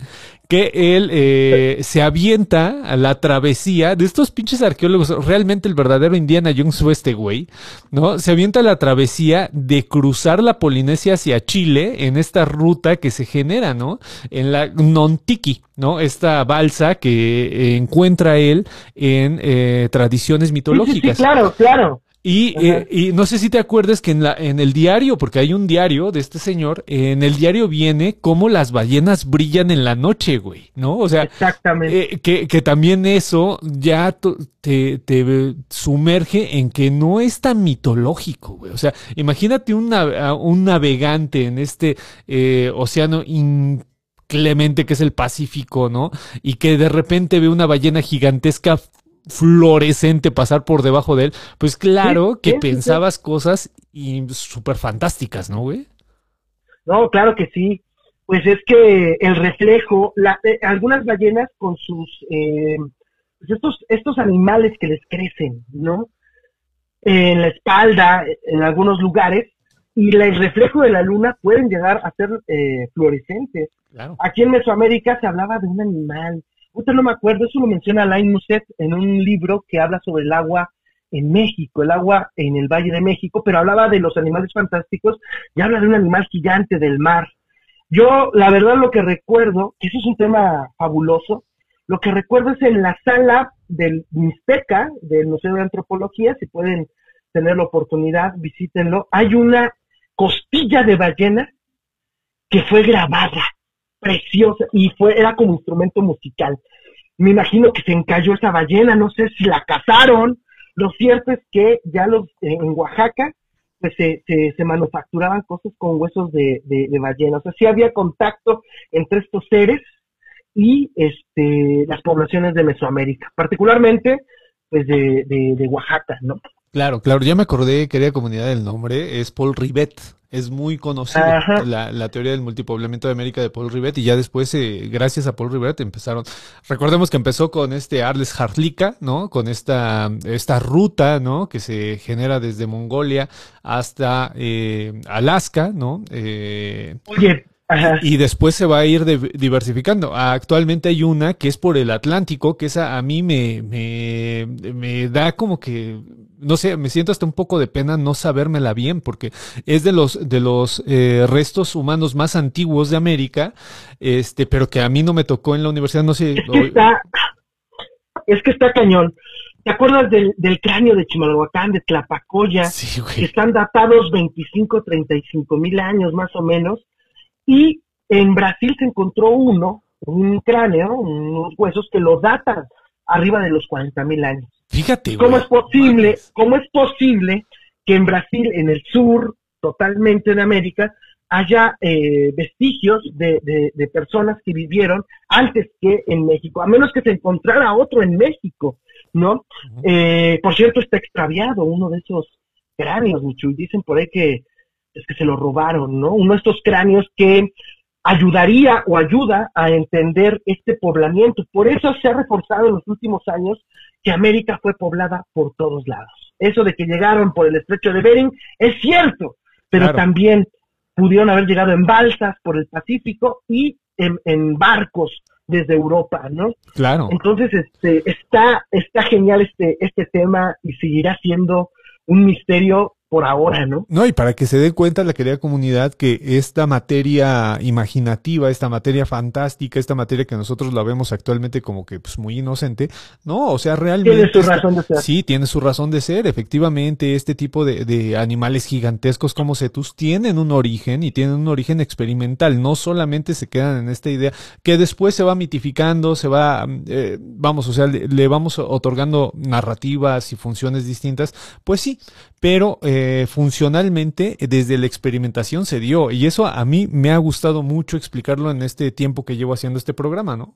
que él eh, se avienta a la travesía de estos pinches arqueólogos, realmente el verdadero Indiana Jones fue este güey, ¿no? Se avienta a la travesía de cruzar la Polinesia hacia Chile en esta ruta que se genera, ¿no? En la Nontiki, ¿no? Esta balsa que encuentra él en eh, tradiciones mitológicas. Sí, claro, claro. Y, eh, y, no sé si te acuerdas que en, la, en el diario, porque hay un diario de este señor, en el diario viene cómo las ballenas brillan en la noche, güey, ¿no? O sea, Exactamente. Eh, que, que también eso ya te, te sumerge en que no es tan mitológico, güey. O sea, imagínate un, un navegante en este eh, océano inclemente que es el Pacífico, ¿no? Y que de repente ve una ballena gigantesca fluorescente pasar por debajo de él, pues claro que pensabas cosas y súper fantásticas, ¿no, güey? No, claro que sí. Pues es que el reflejo, la, eh, algunas ballenas con sus, eh, pues estos, estos animales que les crecen, ¿no? En la espalda, en algunos lugares, y el reflejo de la luna pueden llegar a ser eh, fluorescentes. Aquí en Mesoamérica se hablaba de un animal Usted no me acuerdo, eso lo menciona Alain Musset en un libro que habla sobre el agua en México, el agua en el Valle de México, pero hablaba de los animales fantásticos y habla de un animal gigante del mar. Yo, la verdad, lo que recuerdo, que eso es un tema fabuloso, lo que recuerdo es en la sala del Mixteca, del Museo de Antropología, si pueden tener la oportunidad, visítenlo, hay una costilla de ballena que fue grabada preciosa y fue, era como instrumento musical. Me imagino que se encalló esa ballena, no sé si la cazaron. Lo cierto es que ya los en Oaxaca pues se, se, se manufacturaban cosas con huesos de, de, ballena. O sea, sí había contacto entre estos seres y este, las poblaciones de Mesoamérica, particularmente pues de, de, de Oaxaca, ¿no? Claro, claro, ya me acordé, querida comunidad, del nombre, es Paul Rivet. Es muy conocida la, la teoría del multipoblamiento de América de Paul Rivet y ya después, eh, gracias a Paul Rivet, empezaron. Recordemos que empezó con este Arles Harlika, ¿no? Con esta, esta ruta, ¿no? Que se genera desde Mongolia hasta eh, Alaska, ¿no? Eh, Oye, ajá. y después se va a ir de- diversificando. Actualmente hay una que es por el Atlántico, que esa a mí me, me, me da como que, no sé, me siento hasta un poco de pena no sabérmela bien, porque es de los, de los eh, restos humanos más antiguos de América, este, pero que a mí no me tocó en la universidad, no sé. Es que está, es que está cañón. ¿Te acuerdas del, del cráneo de Chimalhuacán, de Tlapacoya? Sí, que güey. están datados 25, 35 mil años más o menos, y en Brasil se encontró uno, un cráneo, unos huesos que lo datan arriba de los 40 mil años. Fíjate, ¿Cómo güey. es posible, cómo es posible que en Brasil, en el sur, totalmente de América, haya eh, vestigios de, de- de personas que vivieron antes que en México, a menos que se encontrara otro en México, ¿no? Eh, por cierto, está extraviado uno de esos cráneos, Michu, y dicen por ahí que es que se lo robaron, ¿no? Uno de estos cráneos que ayudaría o ayuda a entender este poblamiento. Por eso se ha reforzado en los últimos años que América fue poblada por todos lados. Eso de que llegaron por el estrecho de Bering es cierto, pero Claro. también pudieron haber llegado en balsas por el Pacífico y en, en barcos desde Europa, ¿no? Claro. Entonces, este, está, está genial este, este tema y seguirá siendo un misterio por ahora, ¿no? No, y para que se dé cuenta la querida comunidad que esta materia imaginativa, esta materia fantástica, esta materia que nosotros la vemos actualmente como que pues muy inocente, no, o sea, realmente Tiene su razón de ser. Sí, tiene su razón de ser. Efectivamente, este tipo de, de animales gigantescos como cetus tienen un origen y tienen un origen experimental. No solamente se quedan en esta idea que después se va mitificando, se va, eh, vamos, o sea, le, le vamos otorgando narrativas y funciones distintas. Pues sí, pero eh, funcionalmente eh, desde la experimentación se dio y eso a mí me ha gustado mucho explicarlo en este tiempo que llevo haciendo este programa, ¿no?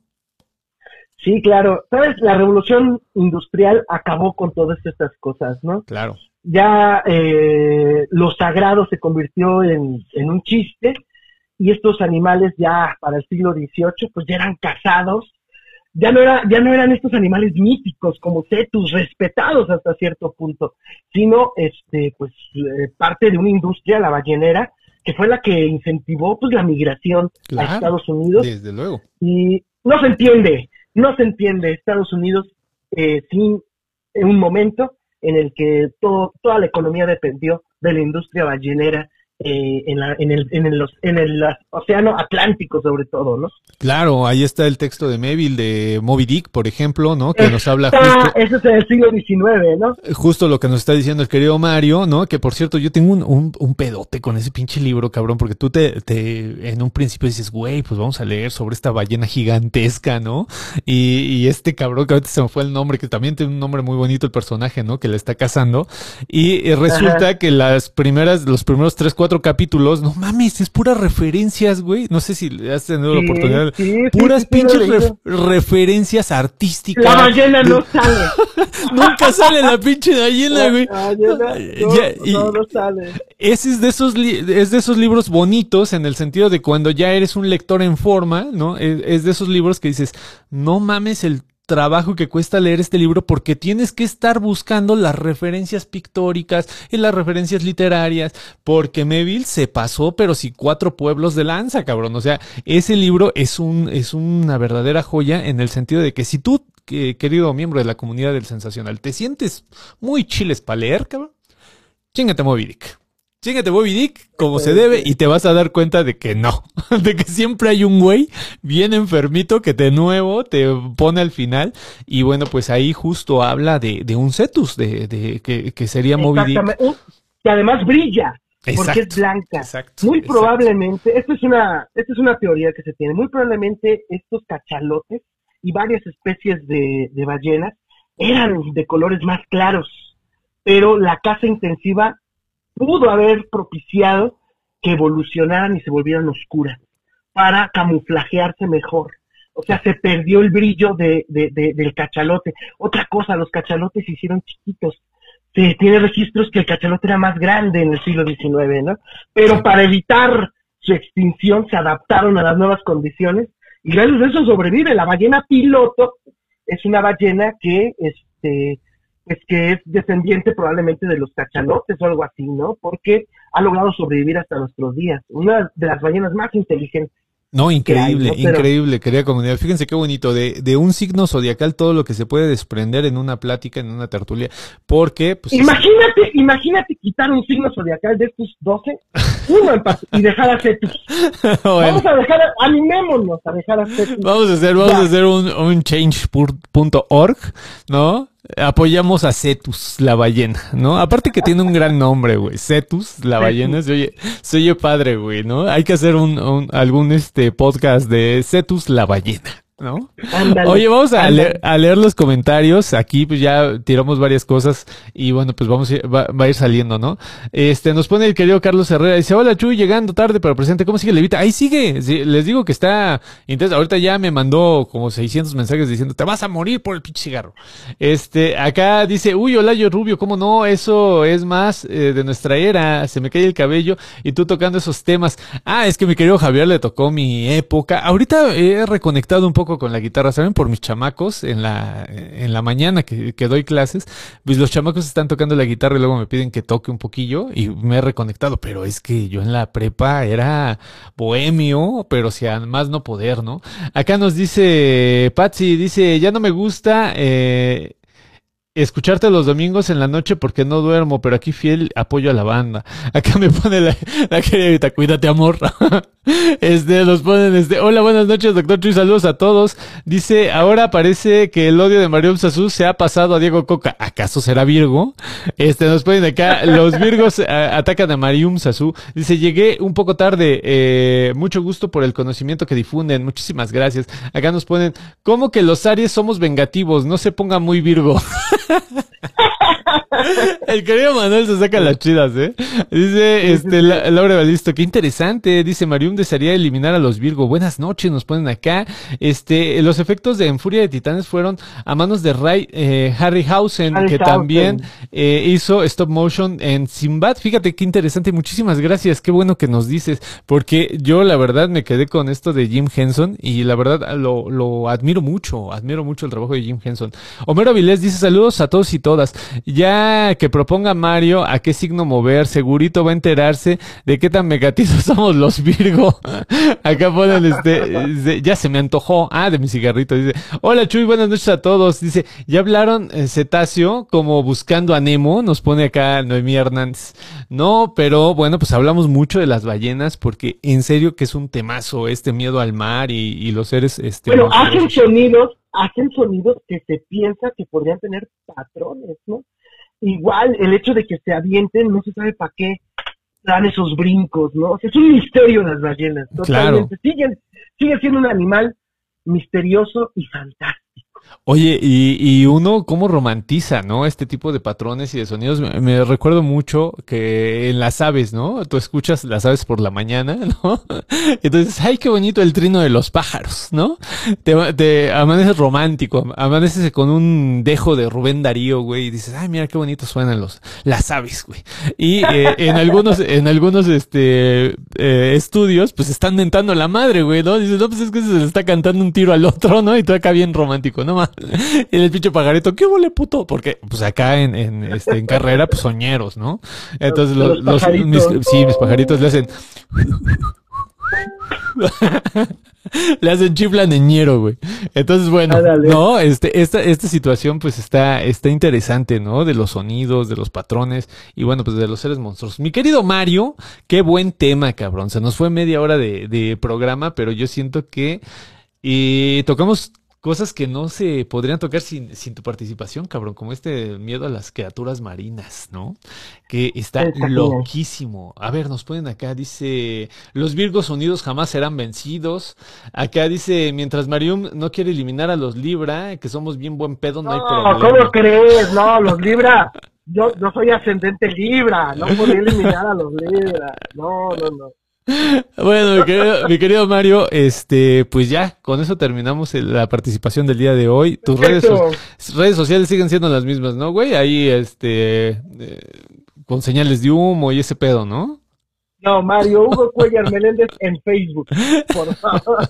Sí, claro. Sabes, la revolución industrial acabó con todas estas cosas, ¿no? Claro. Ya eh, lo sagrado se convirtió en, en un chiste y estos animales ya para el siglo XVIII pues ya eran cazados. Ya no, era, ya no eran estos animales míticos como cetus, respetados hasta cierto punto, sino este, pues, eh, parte de una industria, la ballenera, que fue la que incentivó pues, la migración Claro. a Estados Unidos Desde luego. y no se entiende, no se entiende Estados Unidos eh, sin un momento en el que todo, toda la economía dependió de la industria ballenera eh, en, la, en, el, en, el, los- en el océano Atlántico sobre todo, ¿no? Claro, ahí está el texto de Melville de Moby Dick, por ejemplo, ¿no? Que nos habla justo, eso es en el siglo XIX, ¿no? justo lo que nos está diciendo el querido Mario, ¿no? Que por cierto, yo tengo un, un, un pedote con ese pinche libro, cabrón, porque tú te, te en un principio dices, güey, pues vamos a leer sobre esta ballena gigantesca, ¿no? Y, y este cabrón que ahorita se me fue el nombre, que también tiene un nombre muy bonito el personaje, ¿no? Que le está cazando. Y, eh, resulta Ajá. que las primeras, los primeros tres, cuatro capítulos, no mames, es puras referencias, güey. No sé si has tenido la oportunidad. sí, puras sí, pinches ref- referencias artísticas. La ballena no sale. Nunca sale la pinche ballena, La güey. ballena no, Ya, y- no, no sale. Ese es de esos li- es de esos libros bonitos en el sentido de cuando ya eres un lector en forma, ¿no? Es, es de esos libros que dices, no mames el trabajo que cuesta leer este libro porque tienes que estar buscando las referencias pictóricas y las referencias literarias porque Melville se pasó pero si cuatro pueblos de lanza, cabrón. O sea, ese libro es un es una verdadera joya en el sentido de que si tú que- querido miembro de la comunidad del sensacional te sientes muy chiles para leer, cabrón, chingate Moby Dick. Chíngate Moby Dick como se debe y te vas a dar cuenta de que no, de que siempre hay un güey bien enfermito que de nuevo te pone al final y bueno, pues ahí justo habla de, de un cetus, de, de que, que sería Moby Dick. Que además brilla, porque Exacto, es blanca. exacto, Muy exacto. probablemente, esta es una, esta es una teoría que se tiene, muy probablemente estos cachalotes y varias especies de, de ballenas eran de colores más claros, pero la caza intensiva pudo haber propiciado que evolucionaran y se volvieran oscuras para camuflajearse mejor. O sea, se perdió el brillo de, de, de- del cachalote. Otra cosa, los cachalotes se hicieron chiquitos. Se tiene registros que el cachalote era más grande en el siglo XIX, ¿no? Pero para evitar su extinción se adaptaron a las nuevas condiciones y gracias a eso sobrevive. La ballena piloto es una ballena que, este, pues que es descendiente probablemente de los cachalotes o algo así, ¿no? Porque ha logrado sobrevivir hasta nuestros días. Una de las ballenas más inteligentes. No, increíble, ¿no? Pero- increíble, querida comunidad. Fíjense qué bonito, de, de un signo zodiacal todo lo que se puede desprender en una plática, en una tertulia, porque, pues, es- Imagínate, imagínate quitar un signo zodiacal de estos 12, uno en paz, y dejar a Cetus. Bueno, Vamos a dejar, a- animémonos a dejar a Cetus. vamos a hacer, vamos Ya. a hacer un, un change.org, ¿no? Apoyamos a Cetus, la ballena, ¿no? Aparte que tiene un gran nombre, güey. Cetus, la ballena, se oye, se oye padre, güey, ¿no? Hay que hacer un, un- algún este podcast de Cetus, la ballena, ¿no? Ándale, Oye, vamos a leer, a leer los comentarios. Aquí pues ya tiramos varias cosas y bueno, pues vamos a ir- va, va a ir saliendo, ¿no? Este, nos pone el querido Carlos Herrera. Dice, hola Chuy, llegando tarde pero presente. ¿Cómo sigue Levita? Ahí sigue. Sí, les digo que está intenso. Ahorita ya me mandó como 600 mensajes diciendo, te vas a morir por el pinche cigarro. Este, acá dice, uy, hola yo Rubio, ¿cómo no? Eso es más eh, de nuestra era. Se me cae el cabello y tú tocando esos temas. Ah, es que mi querido Javier le tocó mi época. Ahorita he reconectado un poco con la guitarra, ¿saben? Por mis chamacos en la, en la mañana que, que doy clases, pues los chamacos están tocando la guitarra y luego me piden que toque un poquillo y me he reconectado, pero es que yo en la prepa era bohemio, pero si además no poder, ¿no? Acá nos dice Patsy, dice, ya no me gusta, eh, escucharte los domingos en la noche porque no duermo, pero aquí fiel apoyo a la banda. Acá me pone la, la querida, cuídate amor. Este, nos ponen este, hola, buenas noches, doctor Chuy, saludos a todos. Dice, ahora parece que el odio de Mario Sasú se ha pasado a Diego Coca. ¿Acaso será Virgo? Este, nos ponen acá, los Virgos eh, atacan a Marium Sasú. Dice, llegué un poco tarde, eh, mucho gusto por el conocimiento que difunden, muchísimas gracias. Acá nos ponen, ¿cómo que los Aries somos vengativos? No se ponga muy Virgo. El querido Manuel se saca las chidas, ¿eh? Dice, este, La- Laura Balisto, qué interesante. Dice, Marium desearía eliminar a los Virgo. Buenas noches, nos ponen acá. Este, los efectos de En Furia de Titanes fueron a manos de Ray, eh, Harryhausen, que también eh, hizo stop motion en Simbad. Fíjate qué interesante. Muchísimas gracias. Qué bueno que nos dices. Porque yo, la verdad, me quedé con esto de Jim Henson y la verdad lo, lo admiro mucho. Admiro mucho el trabajo de Jim Henson. Homero Avilés dice saludos a todos y todas. Ya que proponga Mario a qué signo mover, segurito va a enterarse de qué tan megatizos somos los Virgo. Acá ponen este, ya se me antojó. Ah, de mi cigarrito. Dice, hola Chuy, buenas noches a todos. Dice, ya hablaron eh, cetáceo como buscando a Nemo, nos pone acá Noemí Hernández. No, pero bueno, pues hablamos mucho de las ballenas porque en serio que es un temazo este miedo al mar y, y los seres este Bueno, hacen sonidos, hacen sonidos que se piensa que podrían tener patrones, ¿no? Igual el hecho de que se avienten, no se sabe para qué dan esos brincos, ¿no? O sea, es un misterio las ballenas, totalmente. Siguen, sigue siendo un animal misterioso y fantástico. Oye, y, y uno cómo romantiza, ¿no? Este tipo de patrones y de sonidos. Me, recuerdo mucho que en las aves, ¿no? Tú escuchas las aves por la mañana, ¿no? Entonces, ay, qué bonito el trino de los pájaros, ¿no? Te, te amaneces romántico, amaneces con un dejo de Rubén Darío, güey, y dices, ay, mira qué bonito suenan los, las aves, güey. Y eh, en algunos, en algunos, este, eh, estudios, pues están mentando la madre, güey, ¿no? Dices, no, pues es que se le está cantando un tiro al otro, ¿no? Y tú acá bien romántico, ¿no? Y el pinche pajarito, ¿qué huele, puto? Porque, pues acá en, en, este, en carrera, pues soñeros, ¿no? Entonces, los, Los mis- sí, mis pajaritos le hacen, le hacen chiflan ñero, güey. Entonces, bueno, no, este, esta, esta situación pues está, está interesante, ¿no? De los sonidos, de los patrones y bueno, pues de los seres monstruosos. Mi querido Mario, qué buen tema, cabrón. Se nos fue media hora de, de programa, pero yo siento que eh, tocamos cosas que no se podrían tocar sin, sin tu participación, cabrón, como este miedo a las criaturas marinas, ¿no? Que está loquísimo. A ver, nos ponen acá, dice, los Virgos unidos jamás serán vencidos. Acá dice, mientras Marium no quiere eliminar a los Libra, que somos bien buen pedo, no, hay No, problema. ¿cómo crees? No, los Libra, yo, yo soy ascendente Libra, no podía eliminar a los Libra. No, no, no. Bueno, mi querido, mi querido Mario, este, pues ya, con eso terminamos la participación del día de hoy. Tus redes, so- redes sociales siguen siendo las mismas, ¿no, güey? Ahí, este, eh, con señales de humo y ese pedo, ¿no? No, Mario Hugo Cuellar Meléndez en Facebook, por favor.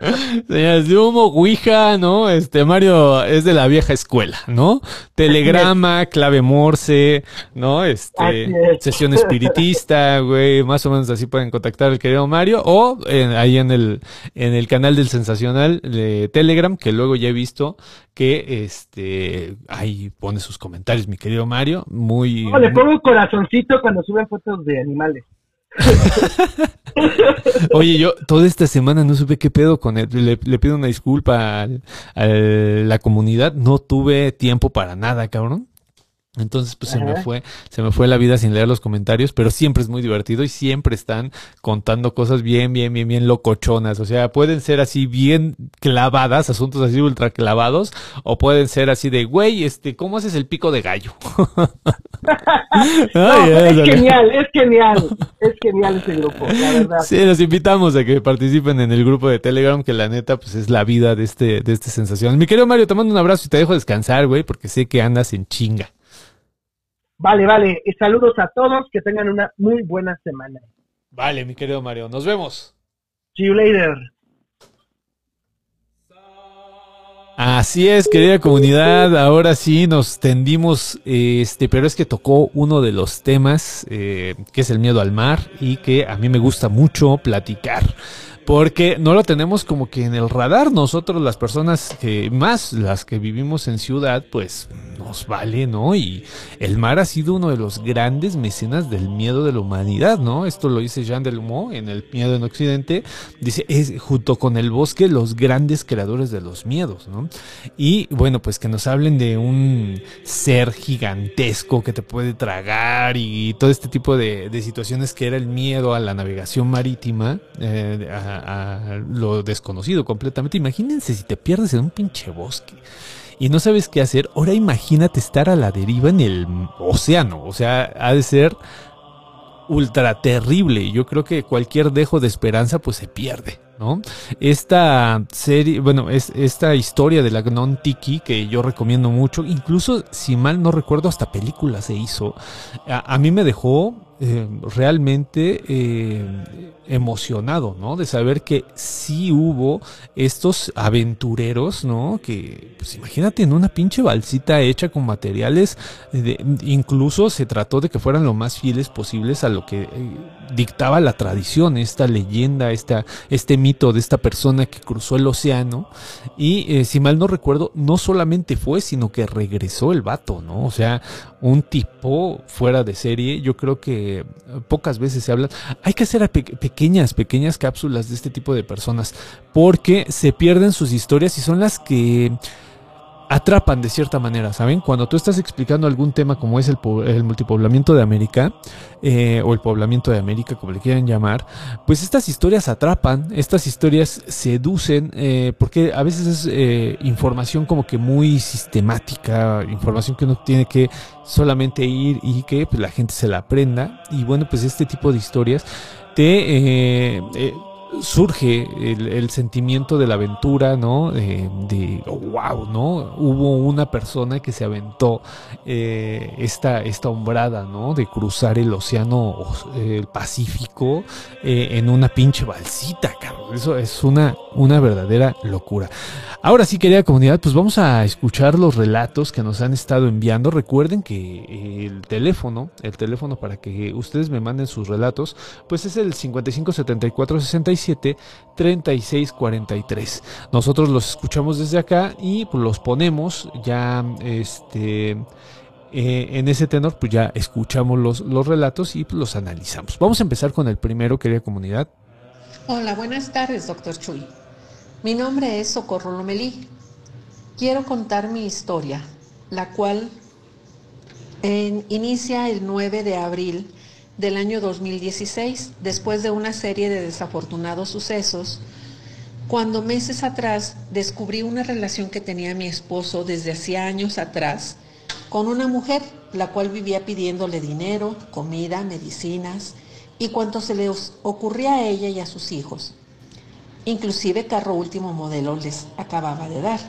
Señales de humo, Ouija, ¿no? Este, Mario es de la vieja escuela, ¿no? Telegrama, clave Morse, ¿no? Este, es. sesión espiritista, güey, más o menos así pueden contactar al querido Mario, o en- ahí en el, en el canal del Sensacional de Telegram, que luego ya he visto que, este, ahí pone sus comentarios, mi querido Mario, muy... No, le pongo un corazoncito cuando suben fotos de animales. Oye, yo toda esta semana no supe qué pedo con él. Le, pido una disculpa a la comunidad. No tuve tiempo para nada, cabrón. Entonces, pues se me fue, se me fue la vida sin leer los comentarios, pero siempre es muy divertido y siempre están contando cosas bien, bien, bien, bien locochonas. O sea, pueden ser así bien clavadas, asuntos así ultra clavados, o pueden ser así de, güey, este, ¿cómo haces el pico de gallo? No, Ay, es genial, es genial, es genial ese grupo, la verdad. Sí, los invitamos a que participen en el grupo de Telegram, que la neta, pues es la vida de este, de este sensación. Mi querido Mario, te mando un abrazo y te dejo descansar, güey, porque sé que andas en chinga. Vale, vale, y saludos a todos, que tengan una muy buena semana. Vale, mi querido Mario, nos vemos. See you later. Así es, querida comunidad, ahora sí nos tendimos, eh, este, pero es que tocó uno de los temas, eh, que es el miedo al mar, y que a mí me gusta mucho platicar. Porque no lo tenemos como que en el radar. Nosotros, las personas que más las que vivimos en ciudad, pues nos vale, ¿no? Y el mar ha sido uno de los grandes mecenas del miedo de la humanidad, ¿no? Esto lo dice Jean Delumeau en El miedo en Occidente. Dice, es junto con el bosque los grandes creadores de los miedos, ¿no? Y bueno, pues que nos hablen de un ser gigantesco que te puede tragar y todo este tipo de, de situaciones que era el miedo a la navegación marítima, eh, a, lo desconocido completamente. Imagínense si te pierdes en un pinche bosque y no sabes qué hacer. Ahora imagínate estar a la deriva en el océano. O sea, ha de ser ultra terrible. Yo creo que cualquier dejo de esperanza pues se pierde, ¿no? Esta serie, bueno, es esta historia de la Gnon Tiki que yo recomiendo mucho, incluso si mal no recuerdo hasta película se hizo. A mí me dejó eh, realmente eh, emocionado, ¿no? De saber que sí hubo estos aventureros, ¿no? Que, pues imagínate en una pinche balsita hecha con materiales, incluso se trató de que fueran lo más fieles posibles a lo que eh, dictaba la tradición, esta leyenda, esta, este mito de esta persona que cruzó el océano y si mal no recuerdo, no solamente fue, sino que regresó el vato, ¿no? O sea, un tipo fuera de serie, yo creo que pocas veces se habla. Hay que hacer pe- pequeñas, pequeñas cápsulas de este tipo de personas, porque se pierden sus historias y son las que atrapan de cierta manera, ¿saben? Cuando tú estás explicando algún tema como es el, el multipoblamiento de América, eh, o el poblamiento de América, como le quieran llamar, pues estas historias atrapan, estas historias seducen, eh, porque a veces es eh, información como que muy sistemática, información que uno tiene que solamente ir y que pues, la gente se la aprenda. Y bueno, pues este tipo de historias te... eh, eh, surge el, sentimiento de la aventura, ¿no? De, de, wow, ¿no? Hubo una persona que se aventó eh, esta, esta hombrada, ¿no? De cruzar el océano eh, el Pacífico eh, en una pinche balsita, cabrón. Eso es una, una verdadera locura. Ahora sí, querida comunidad, pues vamos a escuchar los relatos que nos han estado enviando. Recuerden que el teléfono, el teléfono para que ustedes me manden sus relatos, pues es el 55 74 67 36 43. Nosotros los escuchamos desde acá y pues los ponemos ya este eh, en ese tenor pues ya escuchamos los, los relatos y pues, los analizamos. Vamos a empezar con el primero, querida comunidad. Hola, buenas tardes, doctor Chuy. Mi nombre es Socorro Lomelí. Quiero contar mi historia, la cual en- inicia el 9 de abril del año 2016, después de una serie de desafortunados sucesos, cuando meses atrás descubrí una relación que tenía mi esposo desde hacía años atrás con una mujer, la cual vivía pidiéndole dinero, comida, medicinas y cuanto se le ocurría a ella y a sus hijos. Inclusive carro último modelo les acababa de dar.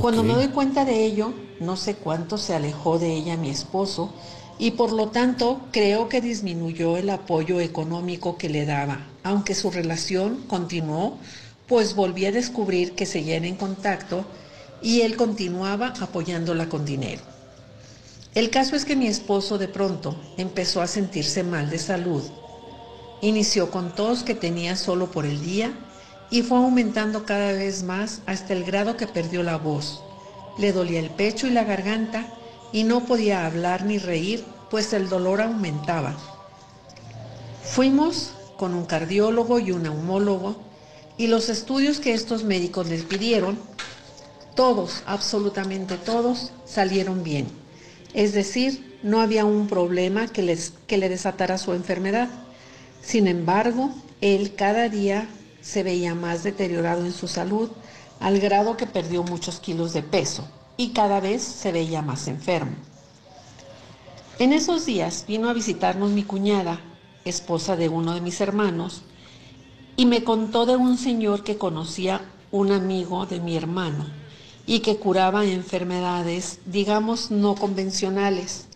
Cuando me doy cuenta de ello, no sé cuánto se alejó de ella mi esposo y por lo tanto creo que disminuyó el apoyo económico que le daba, aunque su relación continuó, pues volví a descubrir que seguían en contacto y él continuaba apoyándola con dinero. El caso es que mi esposo de pronto empezó a sentirse mal de salud. Inició con tos que tenía solo por el día y fue aumentando cada vez más hasta el grado que perdió la voz. Le dolía el pecho y la garganta y no podía hablar ni reír, pues el dolor aumentaba. Fuimos con un cardiólogo y un neumólogo y los estudios que estos médicos les pidieron, todos, absolutamente todos, salieron bien. Es decir, no había un problema que, les, que le desatara su enfermedad. Sin embargo, él cada día se veía más deteriorado en su salud, al grado que perdió muchos kilos de peso y cada vez se veía más enfermo. En esos días vino a visitarnos mi cuñada, esposa de uno de mis hermanos, y me contó de un señor que conocía un amigo de mi hermano y que curaba enfermedades, digamos, no convencionales.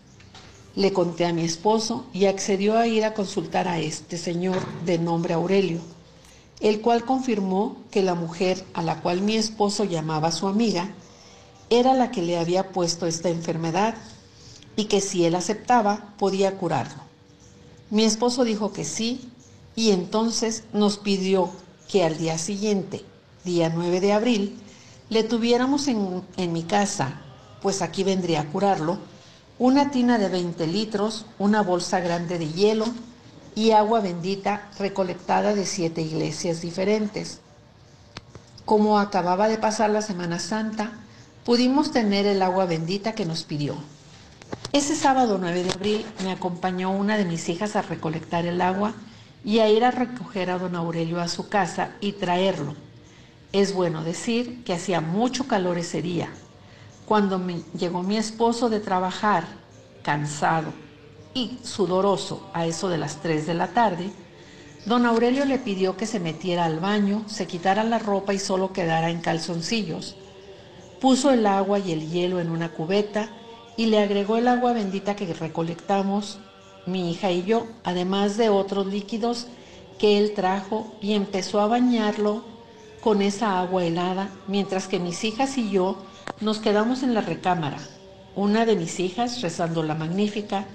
Le conté a mi esposo y accedió a ir a consultar a este señor de nombre Aurelio, el cual confirmó que la mujer a la cual mi esposo llamaba su amiga era la que le había puesto esta enfermedad y que si él aceptaba podía curarlo. Mi esposo dijo que sí y entonces nos pidió que al día siguiente, día 9 de abril, le tuviéramos en, en mi casa, pues aquí vendría a curarlo, una tina de 20 litros, una bolsa grande de hielo y agua bendita recolectada de siete iglesias diferentes. Como acababa de pasar la Semana Santa, pudimos tener el agua bendita que nos pidió. Ese sábado 9 de abril me acompañó una de mis hijas a recolectar el agua y a ir a recoger a don Aurelio a su casa y traerlo. Es bueno decir que hacía mucho calor ese día. Cuando llegó mi esposo de trabajar, cansado y sudoroso a eso de las 3 de la tarde, don Aurelio le pidió que se metiera al baño, se quitara la ropa y solo quedara en calzoncillos Puso el agua y el hielo en una cubeta y le agregó el agua bendita que recolectamos mi hija y yo, además de otros líquidos que él trajo y empezó a bañarlo con esa agua helada, mientras que mis hijas y yo nos quedamos en la recámara, una de mis hijas rezando la magnífica,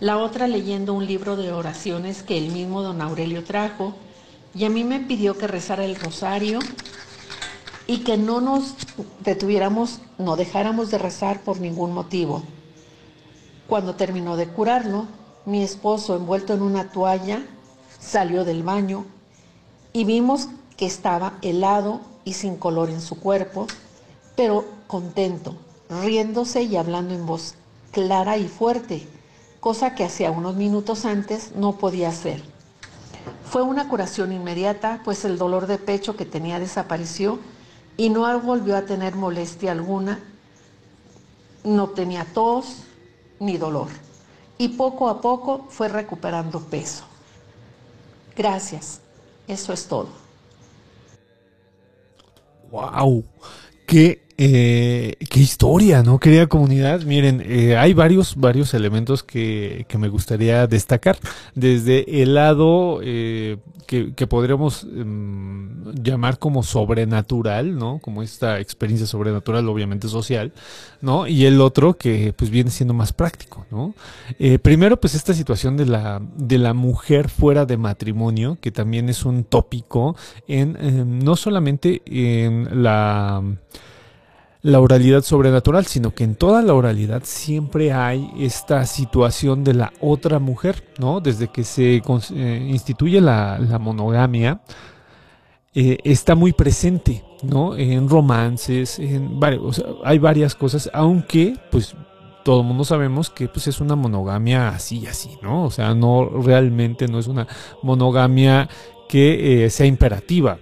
la otra leyendo un libro de oraciones que el mismo don Aurelio trajo, y a mí me pidió que rezara el rosario y que no nos detuviéramos, no dejáramos de rezar por ningún motivo. Cuando terminó de curarlo, mi esposo, envuelto en una toalla, salió del baño y vimos que estaba helado y sin color en su cuerpo, pero contento, riéndose y hablando en voz clara y fuerte, cosa que hacía unos minutos antes no podía hacer. Fue una curación inmediata, pues el dolor de pecho que tenía desapareció y no volvió a tener molestia alguna, no tenía tos ni dolor y poco a poco fue recuperando peso. Gracias, eso es todo. ¡Wow! ¡Qué eh, qué historia, ¿no? Querida comunidad, miren, eh, hay varios, varios elementos que, que, me gustaría destacar. Desde el lado eh, que, que, podríamos em, llamar como sobrenatural, ¿no? Como esta experiencia sobrenatural, obviamente social, ¿no? Y el otro que pues viene siendo más práctico, ¿no? Eh, primero, pues esta situación de la, de la mujer fuera de matrimonio, que también es un tópico en, em, no solamente en la la oralidad sobrenatural, sino que en toda la oralidad siempre hay esta situación de la otra mujer, ¿no? Desde que se eh, instituye la, monogamia, eh, está muy presente, ¿no? En romances, en hay varias cosas, aunque, pues, todo el mundo sabemos que pues es una monogamia así, así, ¿no? O sea, no realmente no es una monogamia que eh, sea imperativa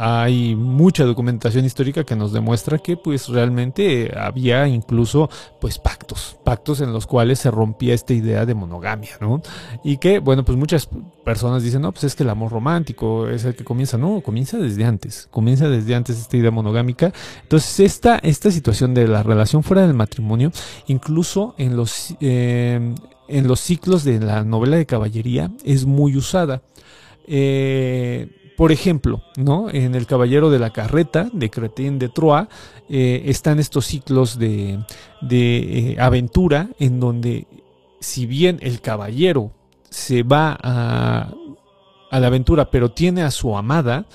hay mucha documentación histórica que nos demuestra que pues realmente había incluso pues pactos, pactos en los cuales se rompía esta idea de monogamia, ¿no? Y que, bueno, pues muchas personas dicen, no, pues es que el amor romántico es el que comienza, no, comienza desde antes, comienza desde antes esta idea monogámica. Entonces, esta, esta situación de la relación fuera del matrimonio, incluso en los, eh, en los ciclos de la novela de caballería, es muy usada. Eh, por ejemplo, ¿no? En El Caballero de la Carreta, de Cretín de Troyes, eh, están estos ciclos de, eh, aventura en donde, si bien el caballero se va a, a, la aventura, pero tiene a su amada,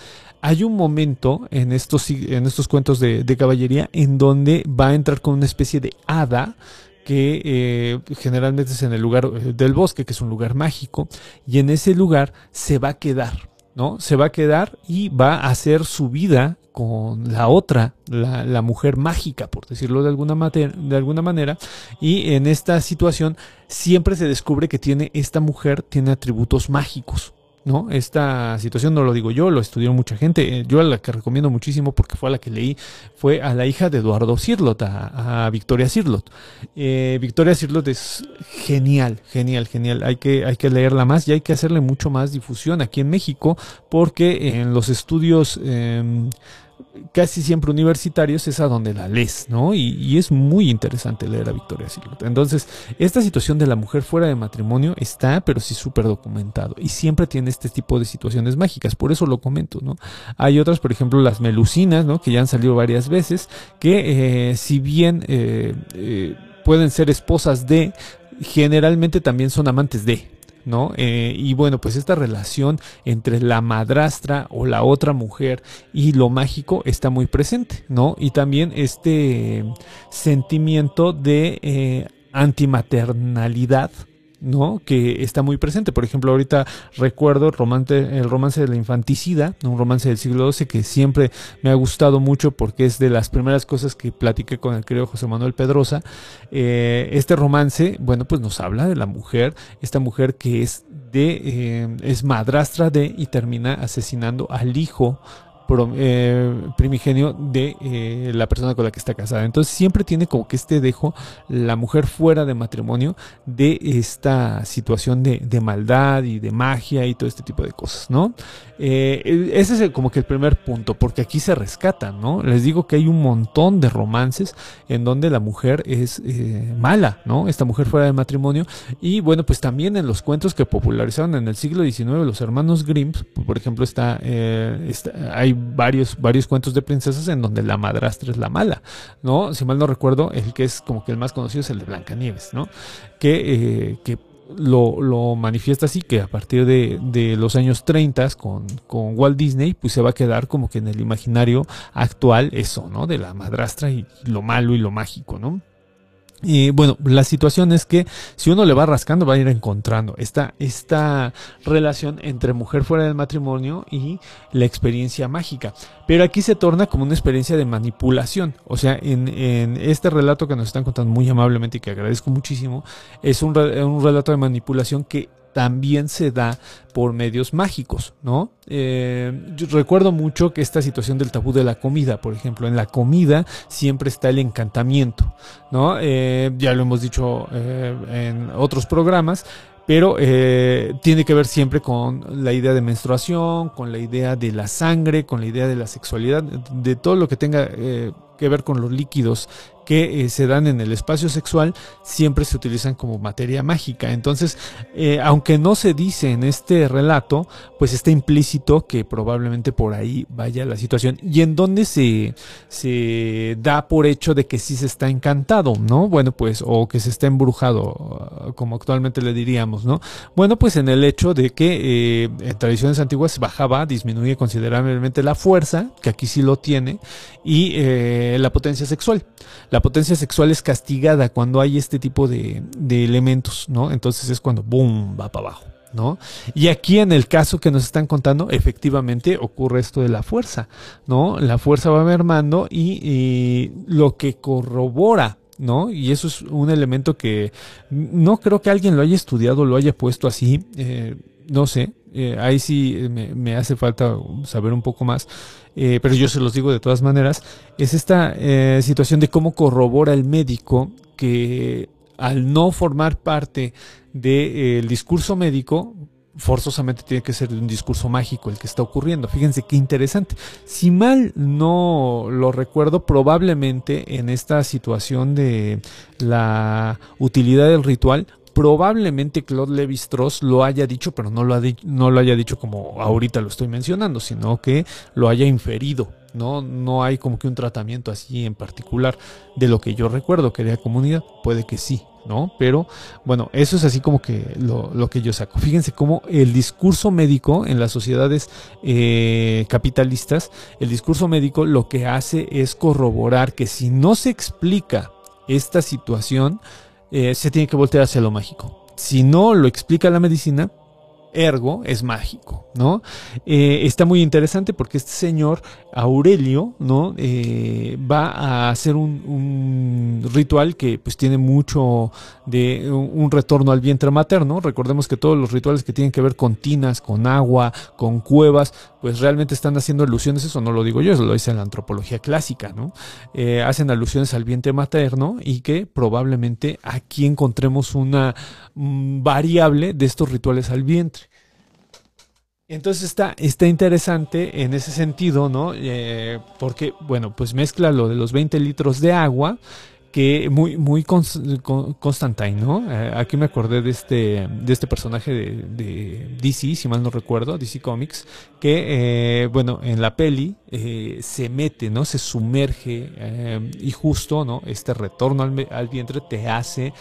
hay un momento en estos, en estos cuentos de, de caballería en donde va a entrar con una especie de hada que eh, generalmente es en el lugar del bosque, que es un lugar mágico, y en ese lugar se va a quedar. ¿No? Se va a quedar y va a hacer su vida con la otra, la, la mujer mágica, por decirlo de alguna, de alguna manera. Y en esta situación siempre se descubre que tiene esta mujer, tiene atributos mágicos. ¿No? Esta situación no lo digo yo, lo estudió mucha gente. Eh, yo a la que recomiendo muchísimo porque fue a la que leí, fue a la hija de Eduardo Cirlot, a, a Victoria Cirlot. Eh, Victoria Cirlot es genial, genial, genial. Hay que, hay que leerla más y hay que hacerle mucho más difusión aquí en México porque en los estudios... Eh, casi siempre universitarios es a donde la lees, ¿no? Y, y es muy interesante leer a Victoria Silva. Entonces, esta situación de la mujer fuera de matrimonio está, pero sí súper documentado. Y siempre tiene este tipo de situaciones mágicas, por eso lo comento, ¿no? Hay otras, por ejemplo, las melucinas, ¿no? Que ya han salido varias veces, que eh, si bien eh, eh, pueden ser esposas de, generalmente también son amantes de, ¿no? Eh, y bueno, pues esta relación entre la madrastra o la otra mujer y lo mágico está muy presente, ¿no? Y también este sentimiento de eh, antimaternalidad, ¿no? Que está muy presente. Por ejemplo, ahorita recuerdo el romance, de la infanticida, un romance del siglo XII que siempre me ha gustado mucho porque es de las primeras cosas que platiqué con el querido José Manuel Pedrosa. Eh, este romance, bueno, pues nos habla de la mujer, esta mujer que es de, eh, es madrastra de y termina asesinando al hijo primigenio de eh, la persona con la que está casada. Entonces siempre tiene como que este dejo la mujer fuera de matrimonio de esta situación de, maldad y de magia y todo este tipo de cosas, ¿no? Eh, ese es como que el primer punto, porque aquí se rescatan, ¿no? Les digo que hay un montón de romances en donde la mujer es eh, mala, ¿no? Esta mujer fuera de matrimonio. Y bueno, pues también en los cuentos que popularizaron en el siglo XIX los hermanos Grimm, por ejemplo, está, eh, está, hay varios, varios cuentos de princesas en donde la madrastra es la mala, ¿no? Si mal no recuerdo, el que es como que el más conocido es el de Blancanieves, ¿no? Que, que lo, lo, manifiesta así, que a partir de, de los años 30 con, con, Walt Disney, pues se va a quedar como que en el imaginario actual eso, ¿no? De la madrastra y lo malo y lo mágico, ¿no? Y bueno, la situación es que si uno le va rascando va a ir encontrando esta, esta relación entre mujer fuera del matrimonio y la experiencia mágica. Pero aquí se torna como una experiencia de manipulación. O sea, en, en este relato que nos están contando muy amablemente y que agradezco muchísimo, es un, un relato de manipulación que también se da por medios mágicos, ¿no? Eh, yo recuerdo mucho que esta situación del tabú de la comida, por ejemplo, en la comida siempre está el encantamiento, ¿no? Eh, ya lo hemos dicho eh, en otros programas, pero tiene que ver siempre con la idea de menstruación, con la idea de la sangre, con la idea de la sexualidad, de todo lo que tenga que ver con los líquidos que eh, se dan en el espacio sexual siempre se utilizan como materia mágica. Entonces, eh, aunque no se dice en este relato, pues está implícito que probablemente por ahí vaya la situación y en donde se, se da por hecho de que sí se está encantado, ¿no? Bueno, pues, o que se está embrujado, como actualmente le diríamos, ¿no? Bueno, pues en el hecho de que eh, en tradiciones antiguas bajaba, disminuye considerablemente la fuerza, que aquí sí lo tiene, y la potencia sexual. La potencia sexual es castigada cuando hay este tipo de, de elementos, ¿no? Entonces es cuando, ¡boom!, va para abajo. ¿No? Y aquí en el caso que nos están contando, efectivamente ocurre esto de la fuerza, ¿no? La fuerza va mermando y, lo que corrobora ¿no? Y eso es un elemento que no creo que alguien lo haya estudiado, lo haya puesto así, eh, no sé, eh, ahí sí me, me, hace falta saber un poco más, eh, pero yo se los digo de todas maneras, es esta eh, situación de cómo corrobora el médico que al no formar parte del discurso médico, forzosamente tiene que ser un discurso mágico el que está ocurriendo. Fíjense qué interesante. Si mal no lo recuerdo, probablemente en esta situación de la utilidad del ritual, probablemente Claude Levi Strauss lo haya dicho, pero no lo, ha no lo haya dicho como ahorita lo estoy mencionando, sino que lo haya inferido. No, no hay como que un tratamiento así en particular de lo que yo recuerdo que era comunidad. Puede que sí, ¿no? Pero bueno, eso es así como que lo, lo, que yo saco. Fíjense cómo el discurso médico en las sociedades eh, capitalistas, el discurso médico lo que hace es corroborar que si no se explica esta situación, eh, se tiene que voltear hacia lo mágico. Si no lo explica la medicina, ergo es mágico, ¿no? Eh, está muy interesante porque este señor Aurelio, ¿no? Eh, va a hacer un, ritual que pues tiene mucho de un, un, retorno al vientre materno. Recordemos que todos los rituales que tienen que ver con tinas, con agua, con cuevas, pues realmente están haciendo alusiones, eso no lo digo yo, eso lo dice la antropología clásica, ¿no? Eh, hacen alusiones al vientre materno y que probablemente aquí encontremos una mm, variable de estos rituales al vientre. Entonces está, está interesante en ese sentido, ¿no? Eh, porque, bueno, pues mezcla lo de los 20 litros de agua, que muy, muy Constantine, ¿no? Eh, aquí me acordé de este, de este personaje de, DC, si mal no recuerdo, DC Comics, que, eh, bueno, en la peli eh, se mete, ¿no? Se sumerge y justo, ¿no? Este retorno al, al vientre te hace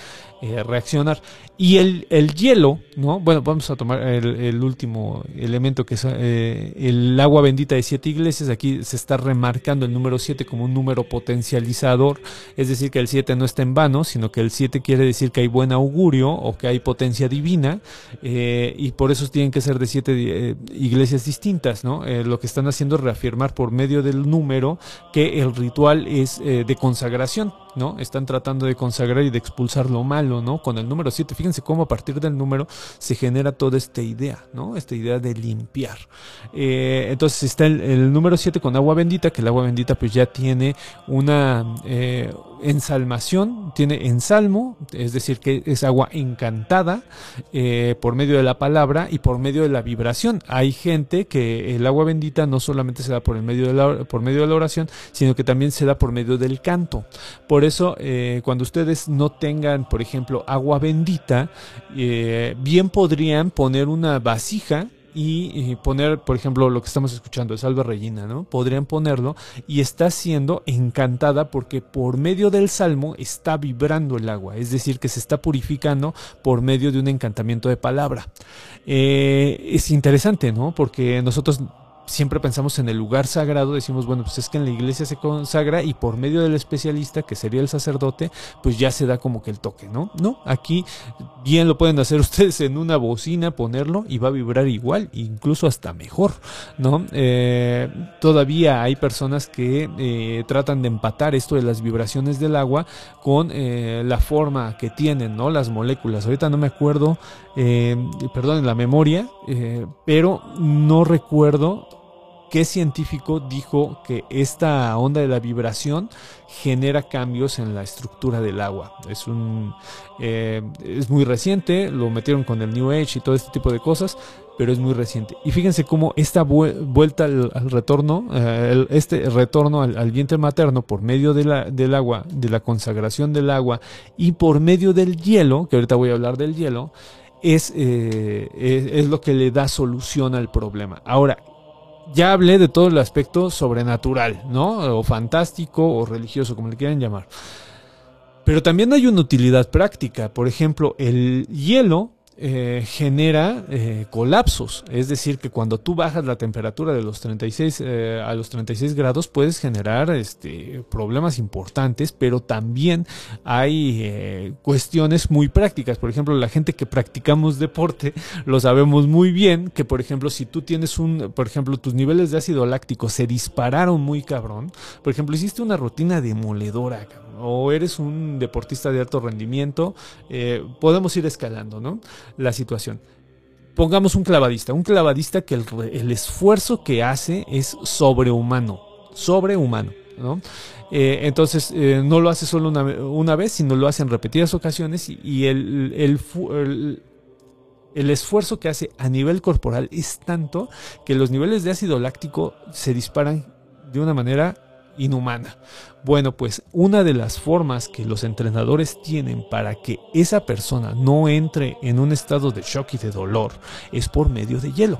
reaccionar. Y el, el, hielo, ¿no? Bueno, vamos a tomar el, el último elemento que es el agua bendita de siete iglesias. Aquí se está remarcando el número siete como un número potencializador, es decir, que el 7 no está en vano, sino que el 7 quiere decir que hay buen augurio o que hay potencia divina, eh, y por eso tienen que ser de siete eh, iglesias distintas, ¿no? Eh, lo que están haciendo es reafirmar por medio del número que el ritual es de consagración, ¿no? Están tratando de consagrar y de expulsar lo malo, ¿no? Con el número 7, fíjense cómo a partir del número se genera toda esta idea, ¿no? Esta idea de limpiar. Eh, entonces está el, el número 7 con agua bendita, que el agua bendita pues ya tiene una eh, ensalmación, tiene ensalmo, es decir, que es agua encantada eh, por medio de la palabra y por medio de la vibración. Hay gente que el agua bendita no solamente se da por, medio de la, por medio de la oración, sino que también se da por medio del canto. Por eso, eh, cuando ustedes no tengan, por ejemplo, agua bendita, eh, bien podrían poner una vasija y, poner, por ejemplo, lo que estamos escuchando, Salve Regina, ¿no? Podrían ponerlo y está siendo encantada porque por medio del salmo está vibrando el agua, es decir, que se está purificando por medio de un encantamiento de palabra. Eh, es interesante, ¿no? Porque nosotros siempre pensamos en el lugar sagrado, decimos, bueno, pues es que en la iglesia se consagra y por medio del especialista, que sería el sacerdote, pues ya se da como que el toque, ¿no? No, aquí bien lo pueden hacer ustedes en una bocina, ponerlo y va a vibrar igual, incluso hasta mejor, ¿no? Eh, todavía hay personas que eh, tratan de empatar esto de las vibraciones del agua con eh, la forma que tienen, ¿no? Las moléculas. Ahorita no me acuerdo, perdón, la memoria, pero no recuerdo qué científico dijo que esta onda de la vibración genera cambios en la estructura del agua. Es un eh, es muy reciente, lo metieron con el New Age y todo este tipo de cosas, pero es muy reciente. Y fíjense cómo esta vuelta al, retorno, eh, este retorno al, vientre materno por medio del agua, de la consagración del agua y por medio del hielo, que ahorita voy a hablar del hielo, es, eh, es, es lo que le da solución al problema. Ahora, ya hablé de todo el aspecto sobrenatural, ¿no? O fantástico o religioso, como le quieran llamar. Pero también hay una utilidad práctica. Por ejemplo, el hielo eh, genera eh, colapsos. Es decir, que cuando tú bajas la temperatura de los 36 eh, a los 36 grados puedes generar este, problemas importantes, pero también hay cuestiones muy prácticas. Por ejemplo, la gente que practicamos deporte lo sabemos muy bien que, por ejemplo, si tú tienes un, por ejemplo, tus niveles de ácido láctico se dispararon muy cabrón, por ejemplo, hiciste una rutina demoledora, cabrón o eres un deportista de alto rendimiento, eh, podemos ir escalando, ¿no? La situación. Pongamos un clavadista, un clavadista que el, esfuerzo que hace es sobrehumano, sobrehumano, ¿no? Eh, entonces eh, no lo hace solo una, una, vez, sino lo hace en repetidas ocasiones y, el, el, el, esfuerzo que hace a nivel corporal es tanto que los niveles de ácido láctico se disparan de una manera inhumana. Bueno, pues una de las formas que los entrenadores tienen para que esa persona no entre en un estado de shock y de dolor es por medio de hielo.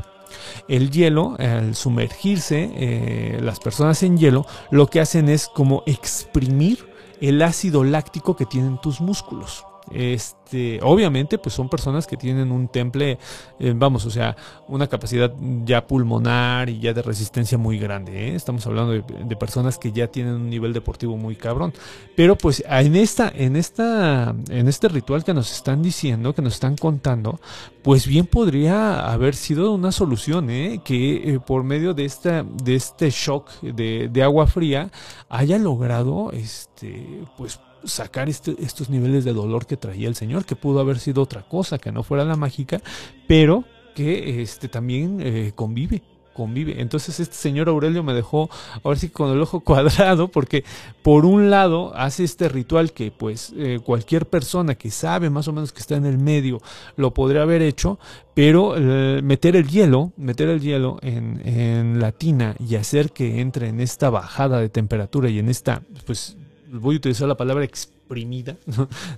El hielo, al sumergirse eh, las personas en hielo, lo que hacen es como exprimir el ácido láctico que tienen tus músculos. Este, obviamente, pues son personas que tienen un temple, eh, vamos, o sea, una capacidad ya pulmonar y ya de resistencia muy grande. ¿eh? Estamos hablando de, personas que ya tienen un nivel deportivo muy cabrón. Pero pues en esta, en esta, en este ritual que nos están diciendo, que nos están contando, pues bien podría haber sido una solución, ¿eh? que eh, por medio de esta, de este shock de, de agua fría haya logrado, este, pues sacar este, estos niveles de dolor que traía el señor, que pudo haber sido otra cosa, que no fuera la mágica, pero que este también eh, convive convive. Entonces este señor Aurelio me dejó ahora sí con el ojo cuadrado porque por un lado hace este ritual que pues eh, cualquier persona que sabe más o menos que está en el medio lo podría haber hecho, pero eh, meter el hielo, meter el hielo en, en la tina y hacer que entre en esta bajada de temperatura y en esta pues voy a utilizar la palabra exprimida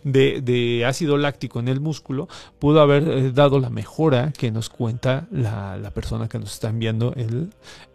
de, de, ácido láctico en el músculo, pudo haber eh, dado la mejora que nos cuenta la, la persona que nos está enviando el,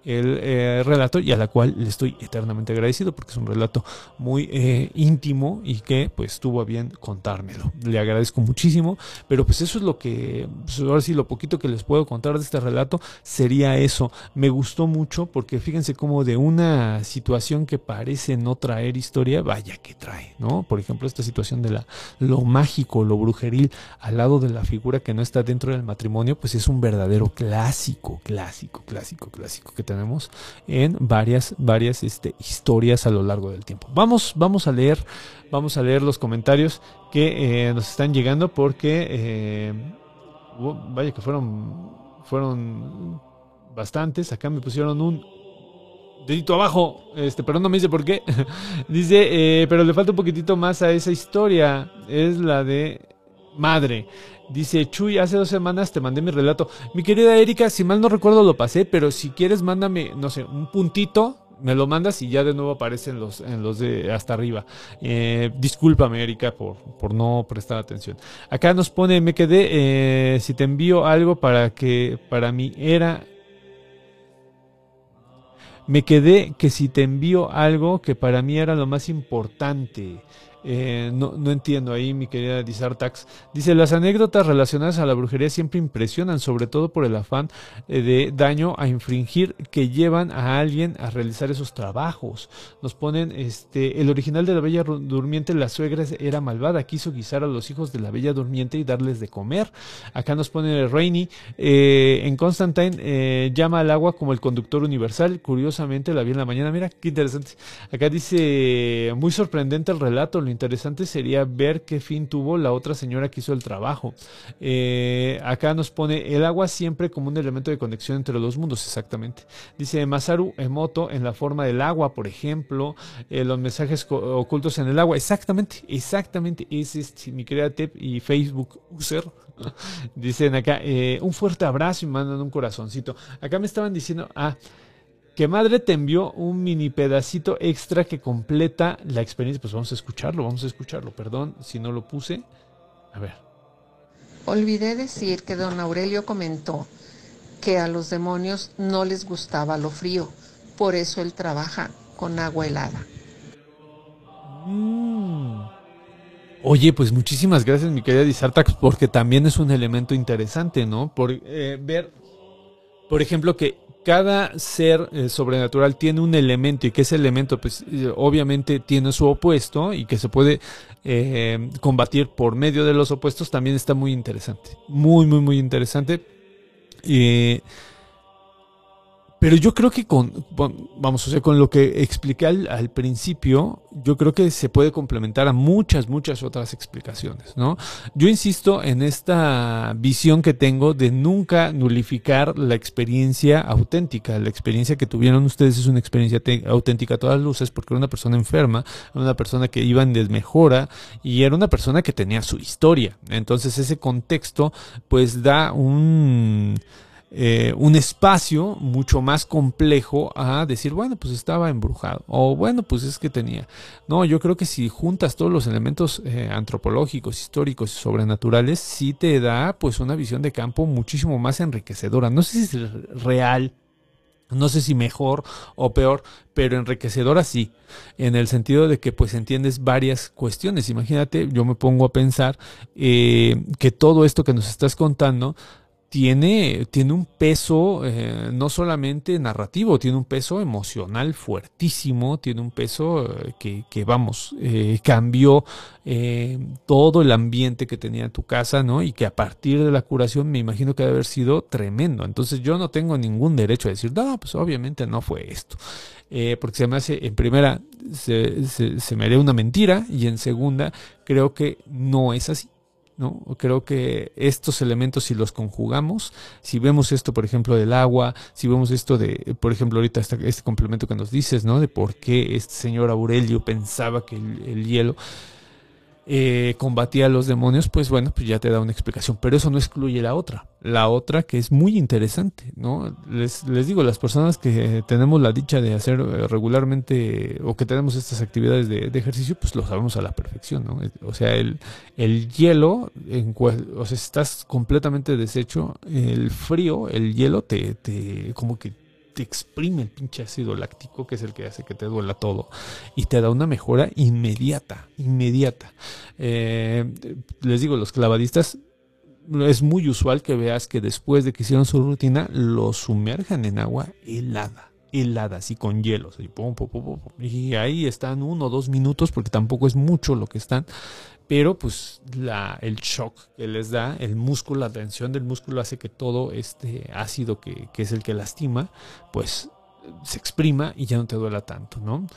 el eh, relato y a la cual le estoy eternamente agradecido porque es un relato muy eh, íntimo y que pues tuvo a bien contármelo. Le agradezco muchísimo, pero pues eso es lo que, pues ahora sí, lo poquito que les puedo contar de este relato sería eso. Me gustó mucho porque fíjense cómo de una situación que parece no traer historia, vaya que trae, ¿no? Por ejemplo, esta situación de la, lo mágico, lo brujeril al lado de la figura que no está dentro del matrimonio, pues es un verdadero clásico, clásico, clásico, clásico que tenemos en varias, varias este, historias a lo largo del tiempo. Vamos, vamos a leer, vamos a leer los comentarios que eh, nos están llegando porque eh, vaya que fueron, fueron bastantes. Acá me pusieron un dedito abajo, este, pero no me dice por qué. dice, eh, pero le falta un poquitito más a esa historia. Es la de madre. Dice Chuy, hace dos semanas te mandé mi relato. Mi querida Erika, si mal no recuerdo lo pasé, pero si quieres mándame, no sé, un puntito, me lo mandas y ya de nuevo aparecen los, en los de hasta arriba. Eh, discúlpame, Erika, por, por no prestar atención. Acá nos pone, me quedé, eh, si te envío algo para que para mí era... Me quedé que si te envío algo que para mí era lo más importante. Eh, no, no, entiendo ahí, mi querida Dizartax. Dice, las anécdotas relacionadas a la brujería siempre impresionan, sobre todo por el afán eh, de daño a infringir que llevan a alguien a realizar esos trabajos. Nos ponen, este, el original de la Bella Durmiente, la suegra era malvada, quiso guisar a los hijos de la Bella Durmiente y darles de comer. Acá nos pone Rainy, eh, en Constantine llama al agua como el conductor universal. Curiosamente la vi en la mañana, mira, qué interesante. Acá dice, muy sorprendente el relato, interesante sería ver qué fin tuvo la otra señora que hizo el trabajo. Eh, acá nos pone el agua siempre como un elemento de conexión entre los mundos, exactamente. Dice Masaru Emoto en la forma del agua, por ejemplo, eh, los mensajes ocultos en el agua, exactamente, exactamente, es mi Tep y Facebook user. Dicen acá, eh, un fuerte abrazo y mandan un corazoncito. Acá me estaban diciendo, ah, que madre te envió un mini pedacito extra que completa la experiencia. Pues vamos a escucharlo, vamos a escucharlo. Perdón si no lo puse. A ver. Olvidé decir que don Aurelio comentó que a los demonios no les gustaba lo frío. Por eso él trabaja con agua helada. Mm. Oye, pues muchísimas gracias, mi querida Disartax, porque también es un elemento interesante, ¿no? Por eh, ver, por ejemplo, que cada ser eh, sobrenatural tiene un elemento y que ese elemento pues eh, obviamente tiene su opuesto y que se puede eh, combatir por medio de los opuestos también está muy interesante. Muy, muy, muy interesante. Pero yo creo que con, vamos, o sea, con lo que expliqué al, al, principio, yo creo que se puede complementar a muchas, muchas otras explicaciones, ¿no? Yo insisto en esta visión que tengo de nunca nulificar la experiencia auténtica. La experiencia que tuvieron ustedes es una experiencia auténtica a todas luces porque era una persona enferma, era una persona que iba en desmejora y era una persona que tenía su historia. Entonces ese contexto pues da un eh, un espacio mucho más complejo a decir, bueno, pues estaba embrujado, o bueno, pues es que tenía. No, yo creo que si juntas todos los elementos eh, antropológicos, históricos y sobrenaturales, sí te da pues una visión de campo muchísimo más enriquecedora. No sé si es real. No sé si mejor o peor, pero enriquecedora sí, en el sentido de que pues entiendes varias cuestiones. Imagínate, yo me pongo a pensar eh, que todo esto que nos estás contando tiene, tiene un peso eh, no solamente narrativo, tiene un peso emocional fuertísimo, tiene un peso eh, que, que, vamos, eh, cambió eh, todo el ambiente que tenía tu casa, ¿no? Y que a partir de la curación me imagino que debe haber sido tremendo. Entonces yo no tengo ningún derecho a decir, no, pues obviamente no fue esto. Porque se me hace, en primera, se, se, se me haría una mentira y en segunda, creo que no es así. ¿No? Creo que estos elementos, si los conjugamos, si vemos esto, por ejemplo, del agua, si vemos esto de, por ejemplo, ahorita este, este complemento que nos dices, ¿no? De por qué este señor Aurelio pensaba que el, el hielo eh, combatía a los demonios, pues bueno, pues ya te da una explicación. Pero eso no excluye la otra. La otra que es muy interesante, ¿no? Les, les digo, las personas que tenemos la dicha de hacer eh, regularmente o que tenemos estas actividades de, de ejercicio, pues lo sabemos a la perfección, ¿no? O sea, el, el hielo, en cual, o sea, estás completamente deshecho, el frío, el hielo te, te como que te exprime el pinche ácido láctico, que es el que hace que te duela todo, y te da una mejora inmediata, inmediata. Eh, les digo, los clavadistas, es muy usual que veas que después de que hicieron su rutina, lo sumerjan en agua helada heladas y con hielos y, pum, pum, pum, y ahí están uno o dos minutos porque tampoco es mucho lo que están pero pues la, el shock que les da, el músculo, la tensión del músculo hace que todo este ácido que, que, es el que lastima, pues se exprima y ya no te duela tanto, ¿no?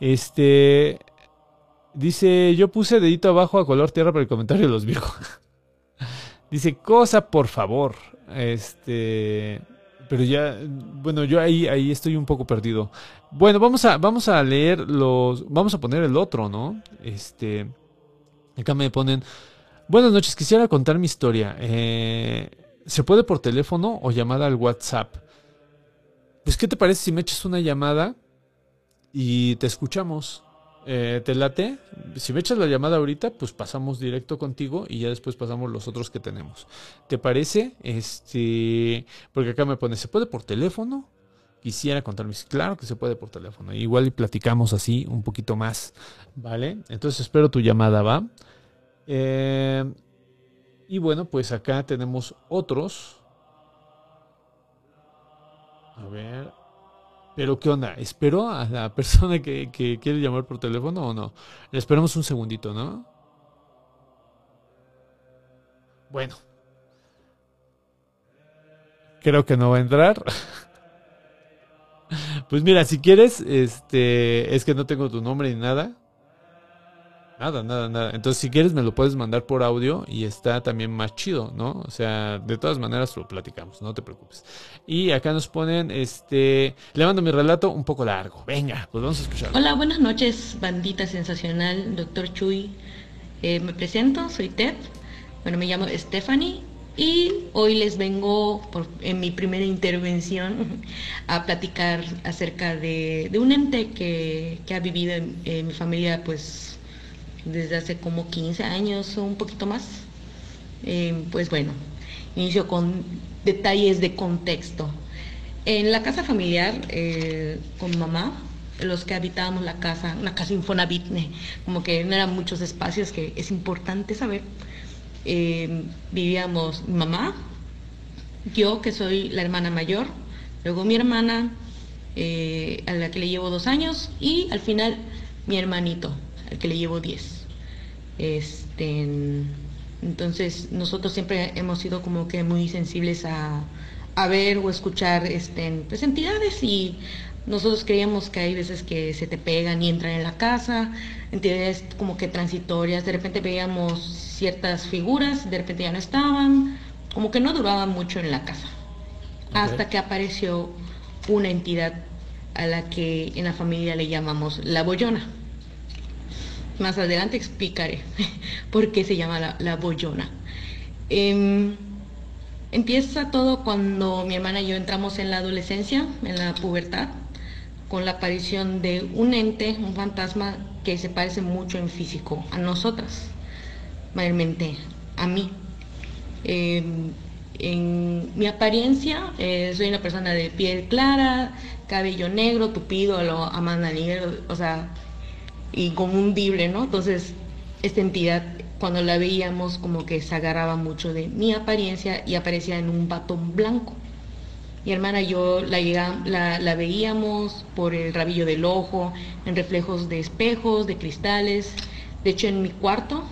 Este dice, yo puse dedito abajo a color tierra para el comentario de los viejos. dice, cosa por favor. Este, pero ya, bueno, yo ahí, ahí estoy un poco perdido. Bueno, vamos a, vamos a leer los, vamos a poner el otro, ¿no? Este, Acá me ponen, buenas noches, quisiera contar mi historia. Eh, ¿Se puede por teléfono o llamada al WhatsApp? Pues, ¿qué te parece si me echas una llamada y te escuchamos? Eh, ¿Te late? Si me echas la llamada ahorita, pues pasamos directo contigo y ya después pasamos los otros que tenemos. ¿Te parece? Este, porque acá me pone, ¿se puede por teléfono? Quisiera contarme, claro que se puede por teléfono. Igual y platicamos así un poquito más, ¿vale? Entonces espero tu llamada, ¿va? Eh, y bueno, pues acá tenemos otros. A ver. Pero ¿qué onda? ¿Espero a la persona que, que quiere llamar por teléfono o no? Le esperamos un segundito, ¿no? Bueno. Creo que no va a entrar. Pues mira, si quieres, este, es que no tengo tu nombre ni nada. Nada, nada, nada. Entonces, si quieres, me lo puedes mandar por audio y está también más chido, ¿no? O sea, de todas maneras lo platicamos, no te preocupes. Y acá nos ponen, este, le mando mi relato un poco largo. Venga, pues vamos a escucharlo. Hola, buenas noches, bandita sensacional, doctor Chuy. Eh, me presento, soy Ted. Bueno, me llamo Stephanie y hoy les vengo en mi primera intervención a platicar acerca de, un ente que, ha vivido en, mi familia pues desde hace como 15 años o un poquito más. Eh, pues bueno, inicio con detalles de contexto. En la casa familiar eh, con mamá, los que habitábamos la casa, una casa Infonavit, como que no eran muchos espacios que es importante saber eh, vivíamos mamá, yo que soy la hermana mayor, luego mi hermana, eh, a la que le llevo dos años, y al final mi hermanito, al que le llevo diez. Este, entonces nosotros siempre hemos sido como que muy sensibles a, a ver o escuchar este, pues, entidades y nosotros creíamos que hay veces que se te pegan y entran en la casa, entidades como que transitorias, de repente veíamos ciertas figuras, de repente ya no estaban, como que no duraban mucho en la casa, hasta que apareció una entidad a la que en la familia le llamamos la bollona. Más adelante explicaré por qué se llama la, la bollona. Em, empieza todo cuando mi hermana y yo entramos en la adolescencia, en la pubertad, con la aparición de un ente, un fantasma que se parece mucho en físico a nosotras, mayormente a mí. Em, en mi apariencia, eh, soy una persona de piel clara, cabello negro, tupido, a lo Amanda Negro, o sea, inconfundible, ¿no? Entonces, esta entidad, cuando la veíamos, como que se agarraba mucho de mi apariencia y aparecía en un batón blanco. Mi hermana y yo la, la, la, veíamos por el rabillo del ojo, en reflejos de espejos, de cristales. De hecho, en mi cuarto,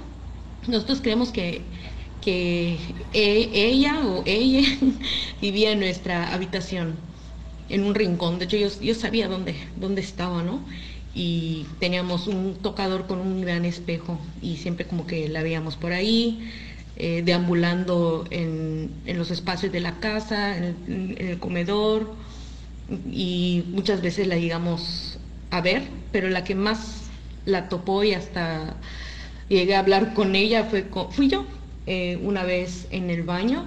nosotros creemos que, que e, ella o ella vivía en nuestra habitación, en un rincón. De hecho, yo, yo sabía dónde, dónde estaba, ¿no? y teníamos un tocador con un gran espejo y siempre como que la veíamos por ahí, eh, deambulando en, en, los espacios de la casa, en el, en el, comedor y muchas veces la llegamos a ver, pero la que más la topó y hasta llegué a hablar con ella fue fui yo eh, una vez en el baño,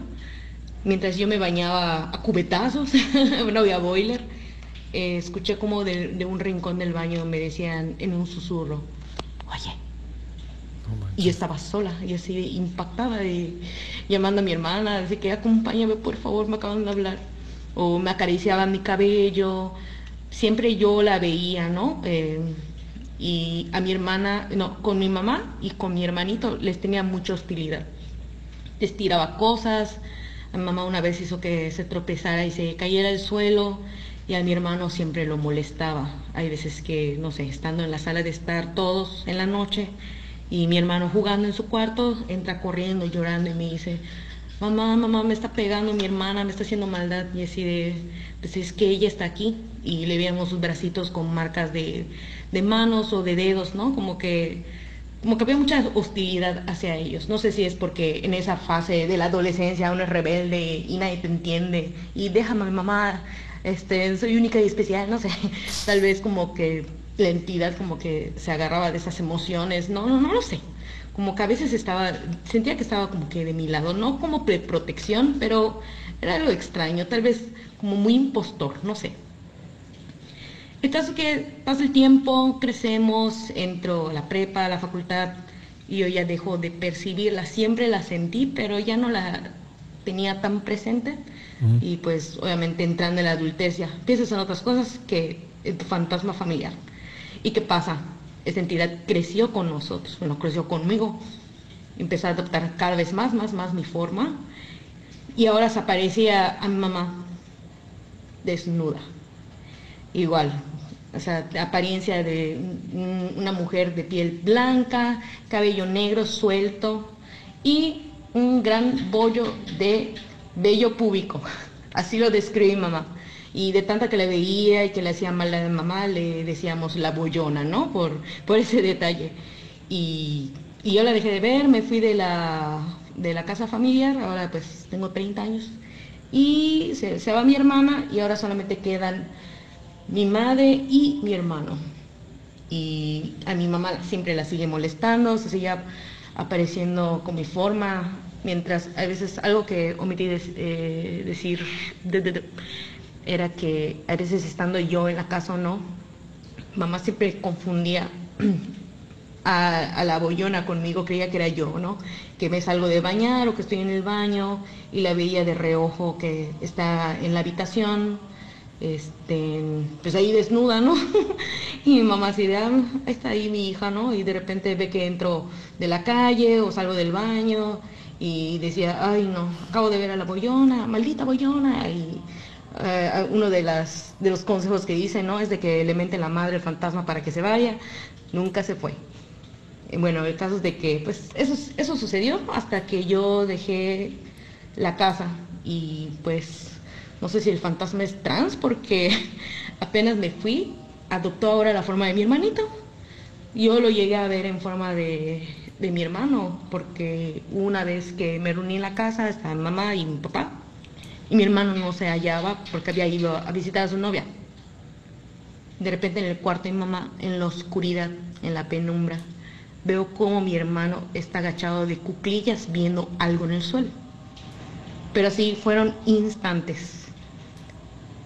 mientras yo me bañaba a cubetazos, no había boiler eh, escuché como de, de, un rincón del baño me decían en un susurro, oye. y yo estaba sola y así impactada y llamando a mi hermana, así que acompáñame por favor, me acaban de hablar. O me acariciaba mi cabello, siempre yo la veía, ¿no? Eh, y a mi hermana, no, con mi mamá y con mi hermanito les tenía mucha hostilidad. Les tiraba cosas, a mi mamá una vez hizo que se tropezara y se cayera al suelo y a mi hermano siempre lo molestaba. Hay veces que, no sé, estando en la sala de estar todos en la noche y mi hermano jugando en su cuarto, entra corriendo, llorando y me dice, mamá, mamá, me está pegando mi hermana, me está haciendo maldad. Y así de, pues es que ella está aquí y le veíamos sus bracitos con marcas de, de manos o de dedos, ¿no? Como que como que había mucha hostilidad hacia ellos. No sé si es porque en esa fase de la adolescencia uno es rebelde y nadie te entiende y déjame mamá este, soy única y especial, no sé, tal vez como que la entidad como que se agarraba de esas emociones, no, no, no lo sé. Como que a veces estaba, sentía que estaba como que de mi lado, no como protección, pero era algo extraño, tal vez como muy impostor, no sé. El caso que pasa el tiempo, crecemos, entro a la prepa, a la facultad, y yo ya dejo de percibirla, siempre la sentí, pero ya no la tenía tan presente y pues obviamente entrando en la adultez ya piensas en otras cosas que en tu fantasma familiar. ¿Y qué pasa? Esa entidad creció con nosotros, bueno, creció conmigo, empezó a adoptar cada vez más, más, más mi forma. Y ahora se aparecía a mi mamá desnuda, igual, o sea, apariencia de una mujer de piel blanca, cabello negro suelto y un gran bollo de bello público, así lo describe mamá. Y de tanta que le veía y que le hacía mal a la mamá, le decíamos la bollona, ¿no? Por, por ese detalle. Y, y, yo la dejé de ver, me fui de la, de la casa familiar, ahora pues tengo 30 años. Y se, se va mi hermana y ahora solamente quedan mi madre y mi hermano. Y a mi mamá siempre la sigue molestando, se sigue apareciendo con mi forma, mientras a veces algo que omití eh, decir de, de, de, era que a veces estando yo en la casa o no, mamá siempre confundía a, la bollona conmigo, creía que era yo, ¿no? Que me salgo de bañar o que estoy en el baño y la veía de reojo que está en la habitación, este, pues ahí desnuda, ¿no? y mamá así de, ah, está ahí mi hija, ¿no? Y de repente ve que entro de la calle o salgo del baño y decía, ay no, acabo de ver a la bollona, maldita bollona, y uh, uno de, las, los consejos que dice, ¿no? Es de que le mente la madre el fantasma para que se vaya, nunca se fue. Bueno, el caso es de que, pues, eso, eso sucedió hasta que yo dejé la casa y, pues, no sé si el fantasma es trans porque apenas me fui, adoptó ahora la forma de mi hermanito. Yo lo llegué a ver en forma de, de mi hermano, porque una vez que me reuní en la casa, estaba mi mamá y mi papá, y mi hermano no se hallaba porque había ido a visitar a su novia. De repente en el cuarto de mi mamá, en la oscuridad, en la penumbra, veo como mi hermano está agachado de cuclillas viendo algo en el suelo. Pero así fueron instantes.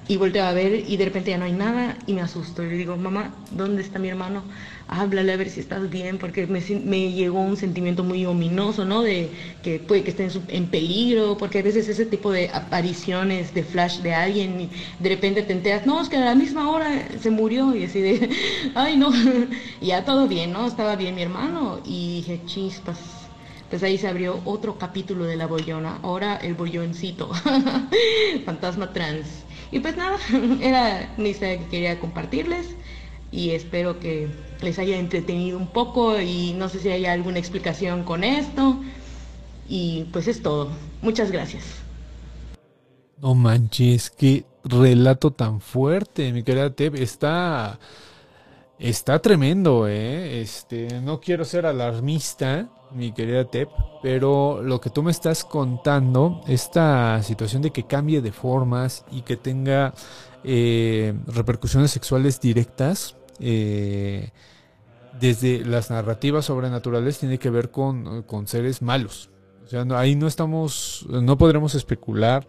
Y volteo a ver y de repente ya no hay nada y me asusto. Y le digo, mamá, ¿dónde está mi hermano? Háblale a ver si estás bien, porque me, me llegó un sentimiento muy ominoso, ¿no? De que puede que esté en, peligro, porque a veces ese tipo de apariciones de flash de alguien, y de repente te enteras, no, es que a la misma hora se murió, y así de, ay, no, y ya todo bien, ¿no? Estaba bien mi hermano, y dije, chispas. Pues ahí se abrió otro capítulo de la bollona, ahora el bolloncito, fantasma trans. Y pues nada, era una historia que quería compartirles y espero que les haya entretenido un poco y no sé si hay alguna explicación con esto. Y pues es todo. Muchas gracias. No manches, qué relato tan fuerte, mi querida Teb. Está, está tremendo, ¿eh? Este, no quiero ser alarmista, mi querida Teb, pero lo que tú me estás contando, esta situación de que cambie de formas y que tenga eh, repercusiones sexuales directas, eh, desde las narrativas sobrenaturales, tiene que ver con, con seres malos. O sea, ahí no estamos, no podremos especular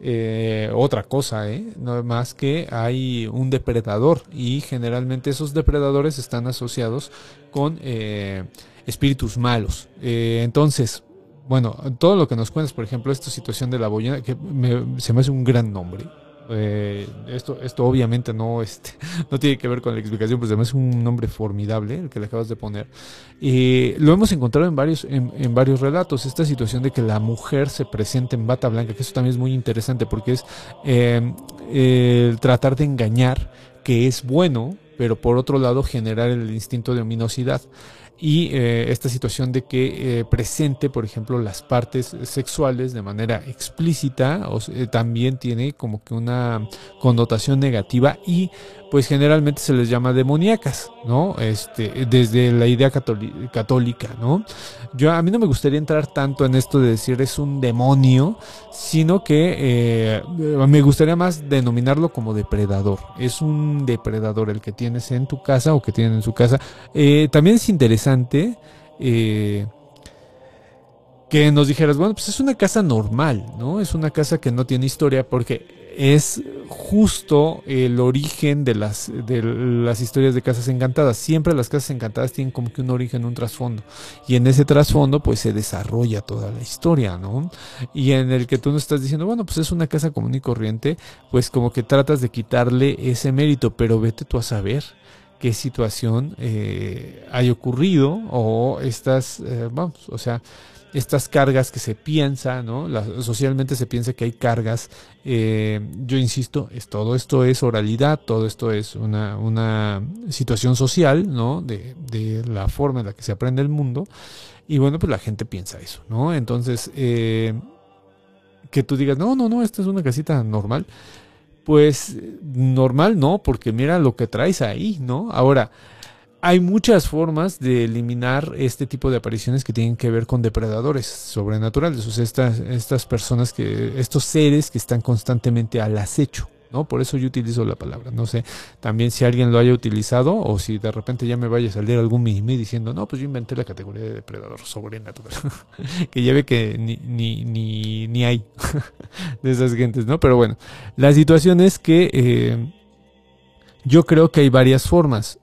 eh, otra cosa, ¿eh? Más que hay un depredador y generalmente esos depredadores están asociados con espíritus malos. Entonces, bueno, todo lo que nos cuentas, por ejemplo, esta situación de la bollena, que se me hace un gran nombre. Eh, esto, esto obviamente no, este, no tiene que ver con la explicación, pues además es un nombre formidable el que le acabas de poner. Eh, lo hemos encontrado en varios, en, en varios relatos, esta situación de que la mujer se presenta en bata blanca, que eso también es muy interesante porque es eh, el tratar de engañar que es bueno, pero por otro lado generar el instinto de ominosidad. Y eh, esta situación de que eh, presente, por ejemplo, las partes sexuales de manera explícita, se- también tiene como que una connotación negativa y pues generalmente se les llama demoníacas, ¿no? Este, desde la idea católica, ¿no? Yo a mí no me gustaría entrar tanto en esto de decir es un demonio, sino que eh, me gustaría más denominarlo como depredador. Es un depredador el que tienes en tu casa o que tienen en su casa. Eh, también es interesante eh, que nos dijeras, bueno, pues es una casa normal, ¿no? Es una casa que no tiene historia porque es justo el origen de las, de las historias de casas encantadas. Siempre las casas encantadas tienen como que un origen, un trasfondo. Y en ese trasfondo pues se desarrolla toda la historia, ¿no? Y en el que tú no estás diciendo, bueno, pues es una casa común y corriente, pues como que tratas de quitarle ese mérito, pero vete tú a saber qué situación eh, hay ocurrido o estas, eh, vamos, o sea, estas cargas que se piensa, ¿no? La- socialmente se piensa que hay cargas. eh, yo insisto, es, todo esto es oralidad, todo esto es una, una situación social, ¿no? De, de la forma en la que se aprende el mundo. Y bueno, pues la gente piensa eso, ¿no? Entonces, eh, que tú digas, no, no, no, esta es una casita normal. Pues normal no, porque mira lo que traes ahí, ¿no? Ahora, hay muchas formas de eliminar este tipo de apariciones que tienen que ver con depredadores sobrenaturales, o sea, estas, personas que, estos seres que están constantemente al acecho, ¿no? Por eso yo utilizo la palabra, no sé, también si alguien lo haya utilizado o si de repente ya me vaya a salir algún mimi diciendo, no, pues yo inventé la categoría de depredador sobrenatural, que ya ve que ni, ni, ni, ni hay de esas gentes, ¿no? Pero bueno, la situación es que eh, yo creo que hay varias formas.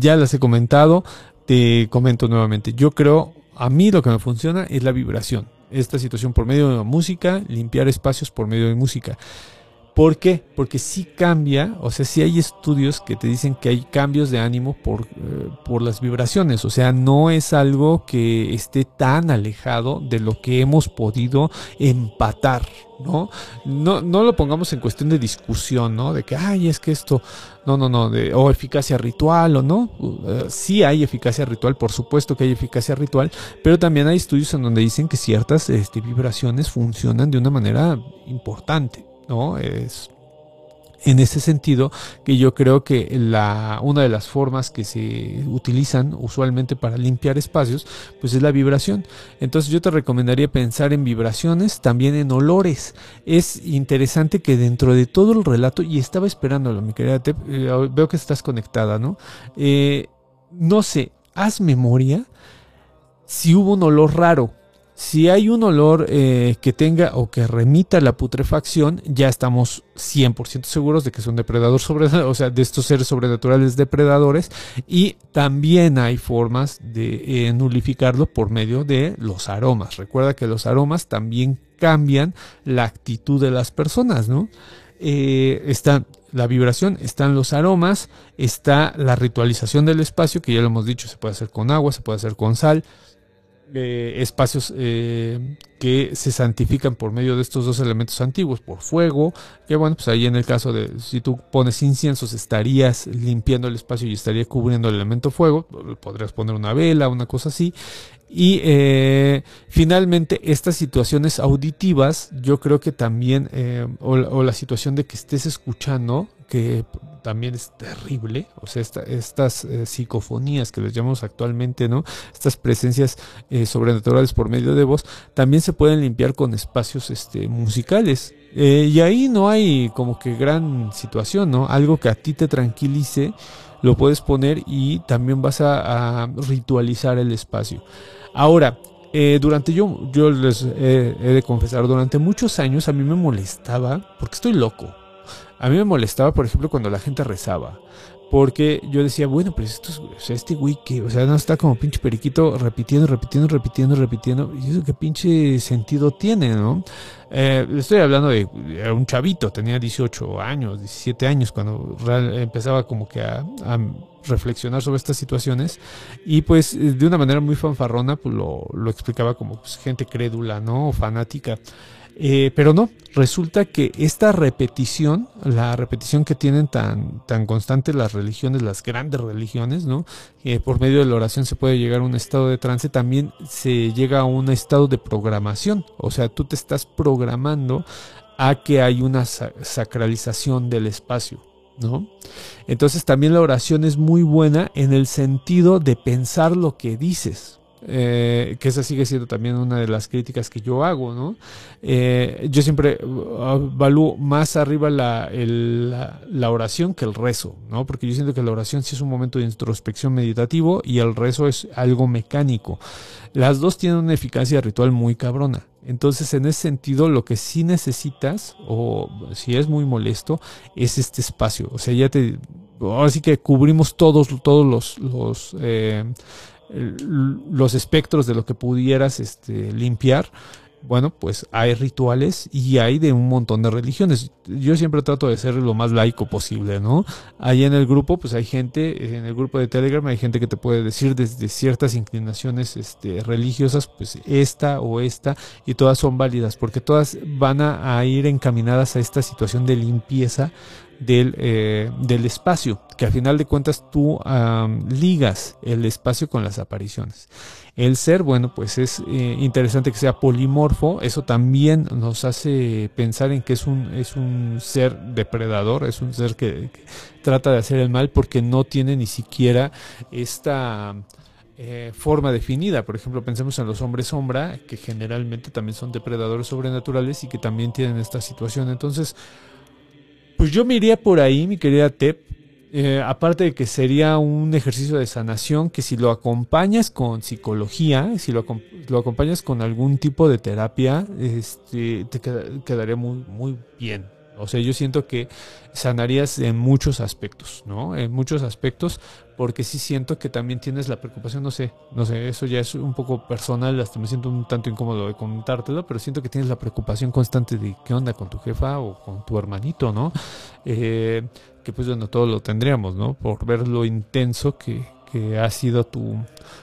Ya las he comentado, te comento nuevamente. Yo creo, a mí lo que me funciona es la vibración. Esta situación por medio de la música, limpiar espacios por medio de música. ¿Por qué? Porque sí cambia, o sea, sí hay estudios que te dicen que hay cambios de ánimo por, eh, por las vibraciones, o sea, no es algo que esté tan alejado de lo que hemos podido empatar, ¿no? No, no lo pongamos en cuestión de discusión, ¿no? De que, ay, es que esto, no, no, no, de, o eficacia ritual o no. Uh, sí hay eficacia ritual, por supuesto que hay eficacia ritual, pero también hay estudios en donde dicen que ciertas este, vibraciones funcionan de una manera importante. ¿No? Es en ese sentido que yo creo que la, una de las formas que se utilizan usualmente para limpiar espacios, pues es la vibración. Entonces yo te recomendaría pensar en vibraciones, también en olores. Es interesante que dentro de todo el relato, y estaba esperándolo, mi querida Tep, eh, veo que estás conectada, ¿no? Eh, no sé, haz memoria si hubo un olor raro si hay un olor eh, que tenga o que remita la putrefacción, ya estamos 100% seguros de que son depredadores sobre, o sea, de estos seres sobrenaturales depredadores. Y también hay formas de eh, nulificarlo por medio de los aromas. Recuerda que los aromas también cambian la actitud de las personas, ¿no? Eh, está la vibración, están los aromas, está la ritualización del espacio, que ya lo hemos dicho, se puede hacer con agua, se puede hacer con sal, eh, espacios eh, que se santifican por medio de estos dos elementos antiguos, por fuego, que bueno, pues ahí en el caso de si tú pones inciensos estarías limpiando el espacio y estaría cubriendo el elemento fuego, podrías poner una vela, una cosa así. Y eh, finalmente estas situaciones auditivas, yo creo que también, o, o la situación de que estés escuchando, que también es terrible, o sea, estas eh, psicofonías que les llamamos actualmente, ¿no? Estas presencias eh, sobrenaturales por medio de voz, también se pueden limpiar con espacios este, musicales. Eh, y ahí no hay como que gran situación, ¿no? Algo que a ti te tranquilice, lo puedes poner y también vas a, ritualizar el espacio. Ahora, durante yo, yo les he de confesar, durante muchos años a mí me molestaba, porque estoy loco, a mí me molestaba, por ejemplo, cuando la gente rezaba. Porque yo decía, bueno, pues esto es, este güey que, o sea, no está como pinche periquito repitiendo, repitiendo, repitiendo, repitiendo. Y eso qué pinche sentido tiene, ¿no? Eh, estoy hablando de, un chavito, tenía 18 años, 17 años, cuando empezaba como que a, reflexionar sobre estas situaciones. Y pues de una manera muy fanfarrona, pues lo, lo explicaba como pues, gente crédula, ¿no? O fanática. Eh, pero no, resulta que esta repetición, la repetición que tienen tan, tan constante las religiones, las grandes religiones, ¿no? Eh, por medio de la oración se puede llegar a un estado de trance, también se llega a un estado de programación. O sea, tú te estás programando a que hay una sacralización del espacio. ¿No? Entonces también la oración es muy buena en el sentido de pensar lo que dices, eh, que esa sigue siendo también una de las críticas que yo hago, ¿no? Eh, yo siempre uh, evalúo más arriba la, la, oración que el rezo, ¿no? Porque yo siento que la oración sí es un momento de introspección meditativo y el rezo es algo mecánico. Las dos tienen una eficacia ritual muy cabrona. Entonces, en ese sentido, lo que sí necesitas, o si es muy molesto, es este espacio. O sea, ya te... Ahora sí que cubrimos todos, todos los... los eh, los espectros de lo que pudieras este, limpiar, bueno, pues hay rituales y hay de un montón de religiones. Yo siempre trato de ser lo más laico posible, ¿no? Ahí en el grupo, pues hay gente, en el grupo de Telegram hay gente que te puede decir desde ciertas inclinaciones este, religiosas, pues esta o esta, y todas son válidas, porque todas van a ir encaminadas a esta situación de limpieza del, eh, del espacio, que al final de cuentas tú ligas el espacio con las apariciones. El ser, bueno, pues es eh, interesante que sea polimorfo, eso también nos hace pensar en que es un, es un ser depredador, es un ser que, trata de hacer el mal porque no tiene ni siquiera esta... Eh, forma definida. Por ejemplo, pensemos en los hombres sombra, que generalmente también son depredadores sobrenaturales y que también tienen esta situación. Entonces, pues yo me iría por ahí, mi querida Tep. Eh, aparte de que sería un ejercicio de sanación que si lo acompañas con psicología, si lo, lo acompañas con algún tipo de terapia, este, te quedaría muy, muy bien. O sea, yo siento que sanarías en muchos aspectos, ¿no? En muchos aspectos, porque sí siento que también tienes la preocupación, no sé, no sé, eso ya es un poco personal, hasta me siento un tanto incómodo de contártelo, pero siento que tienes la preocupación constante de qué onda con tu jefa o con tu hermanito, ¿no? Eh, que pues bueno, todo lo tendríamos, ¿no? Por ver lo intenso que, que ha sido tu,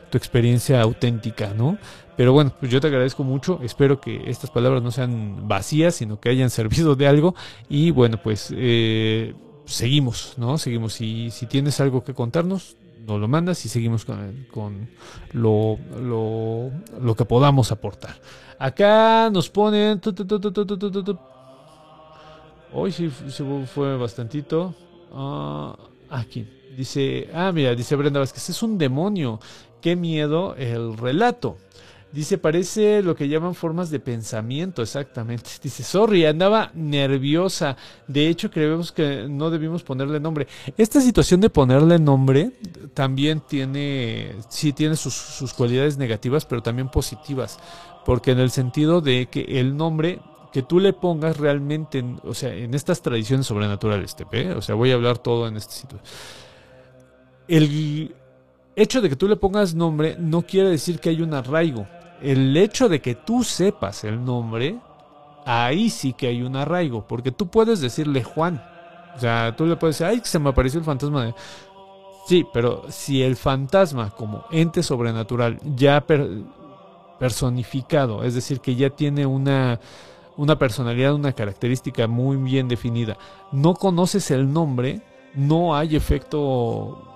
tu experiencia auténtica, ¿no? Pero bueno, pues yo te agradezco mucho. Espero que estas palabras no sean vacías, sino que hayan servido de algo. Y bueno, pues eh, seguimos, ¿no? Seguimos. Si, si tienes algo que contarnos, nos lo mandas y seguimos con, con lo, lo, lo, que podamos aportar. Acá nos ponen... Hoy sí, fue bastantito. Ah, aquí. Dice, ah, mira, dice Brenda Vázquez, es un demonio. Qué miedo el relato. Dice, parece lo que llaman formas de pensamiento, exactamente. Dice, sorry, andaba nerviosa. De hecho, creemos que no debimos ponerle nombre. Esta situación de ponerle nombre también tiene, sí tiene sus, cualidades negativas, pero también positivas. Porque en el sentido de que el nombre que tú le pongas realmente, o sea, en estas tradiciones sobrenaturales, ¿te O sea, voy a hablar todo en este sitio. El hecho de que tú le pongas nombre no quiere decir que hay un arraigo. El hecho de que tú sepas el nombre, ahí sí que hay un arraigo, porque tú puedes decirle Juan. O sea, tú le puedes decir, ay, se me apareció el fantasma de... Sí, pero si el fantasma como ente sobrenatural ya personificado, es decir, que ya tiene una una personalidad, una característica muy bien definida, no conoces el nombre, no hay efecto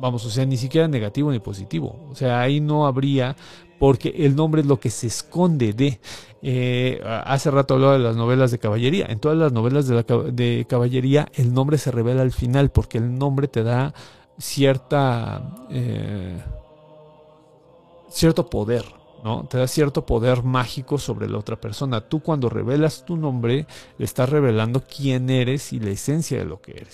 vamos, o sea, ni siquiera negativo ni positivo. O sea, ahí no habría, porque el nombre es lo que se esconde de. Eh, hace rato hablaba de las novelas de caballería. En todas las novelas de, la, caballería, el nombre se revela al final, porque el nombre te da cierta. Eh, cierto poder. ¿no? Te da cierto poder mágico sobre la otra persona. Tú cuando revelas tu nombre, le estás revelando quién eres y la esencia de lo que eres.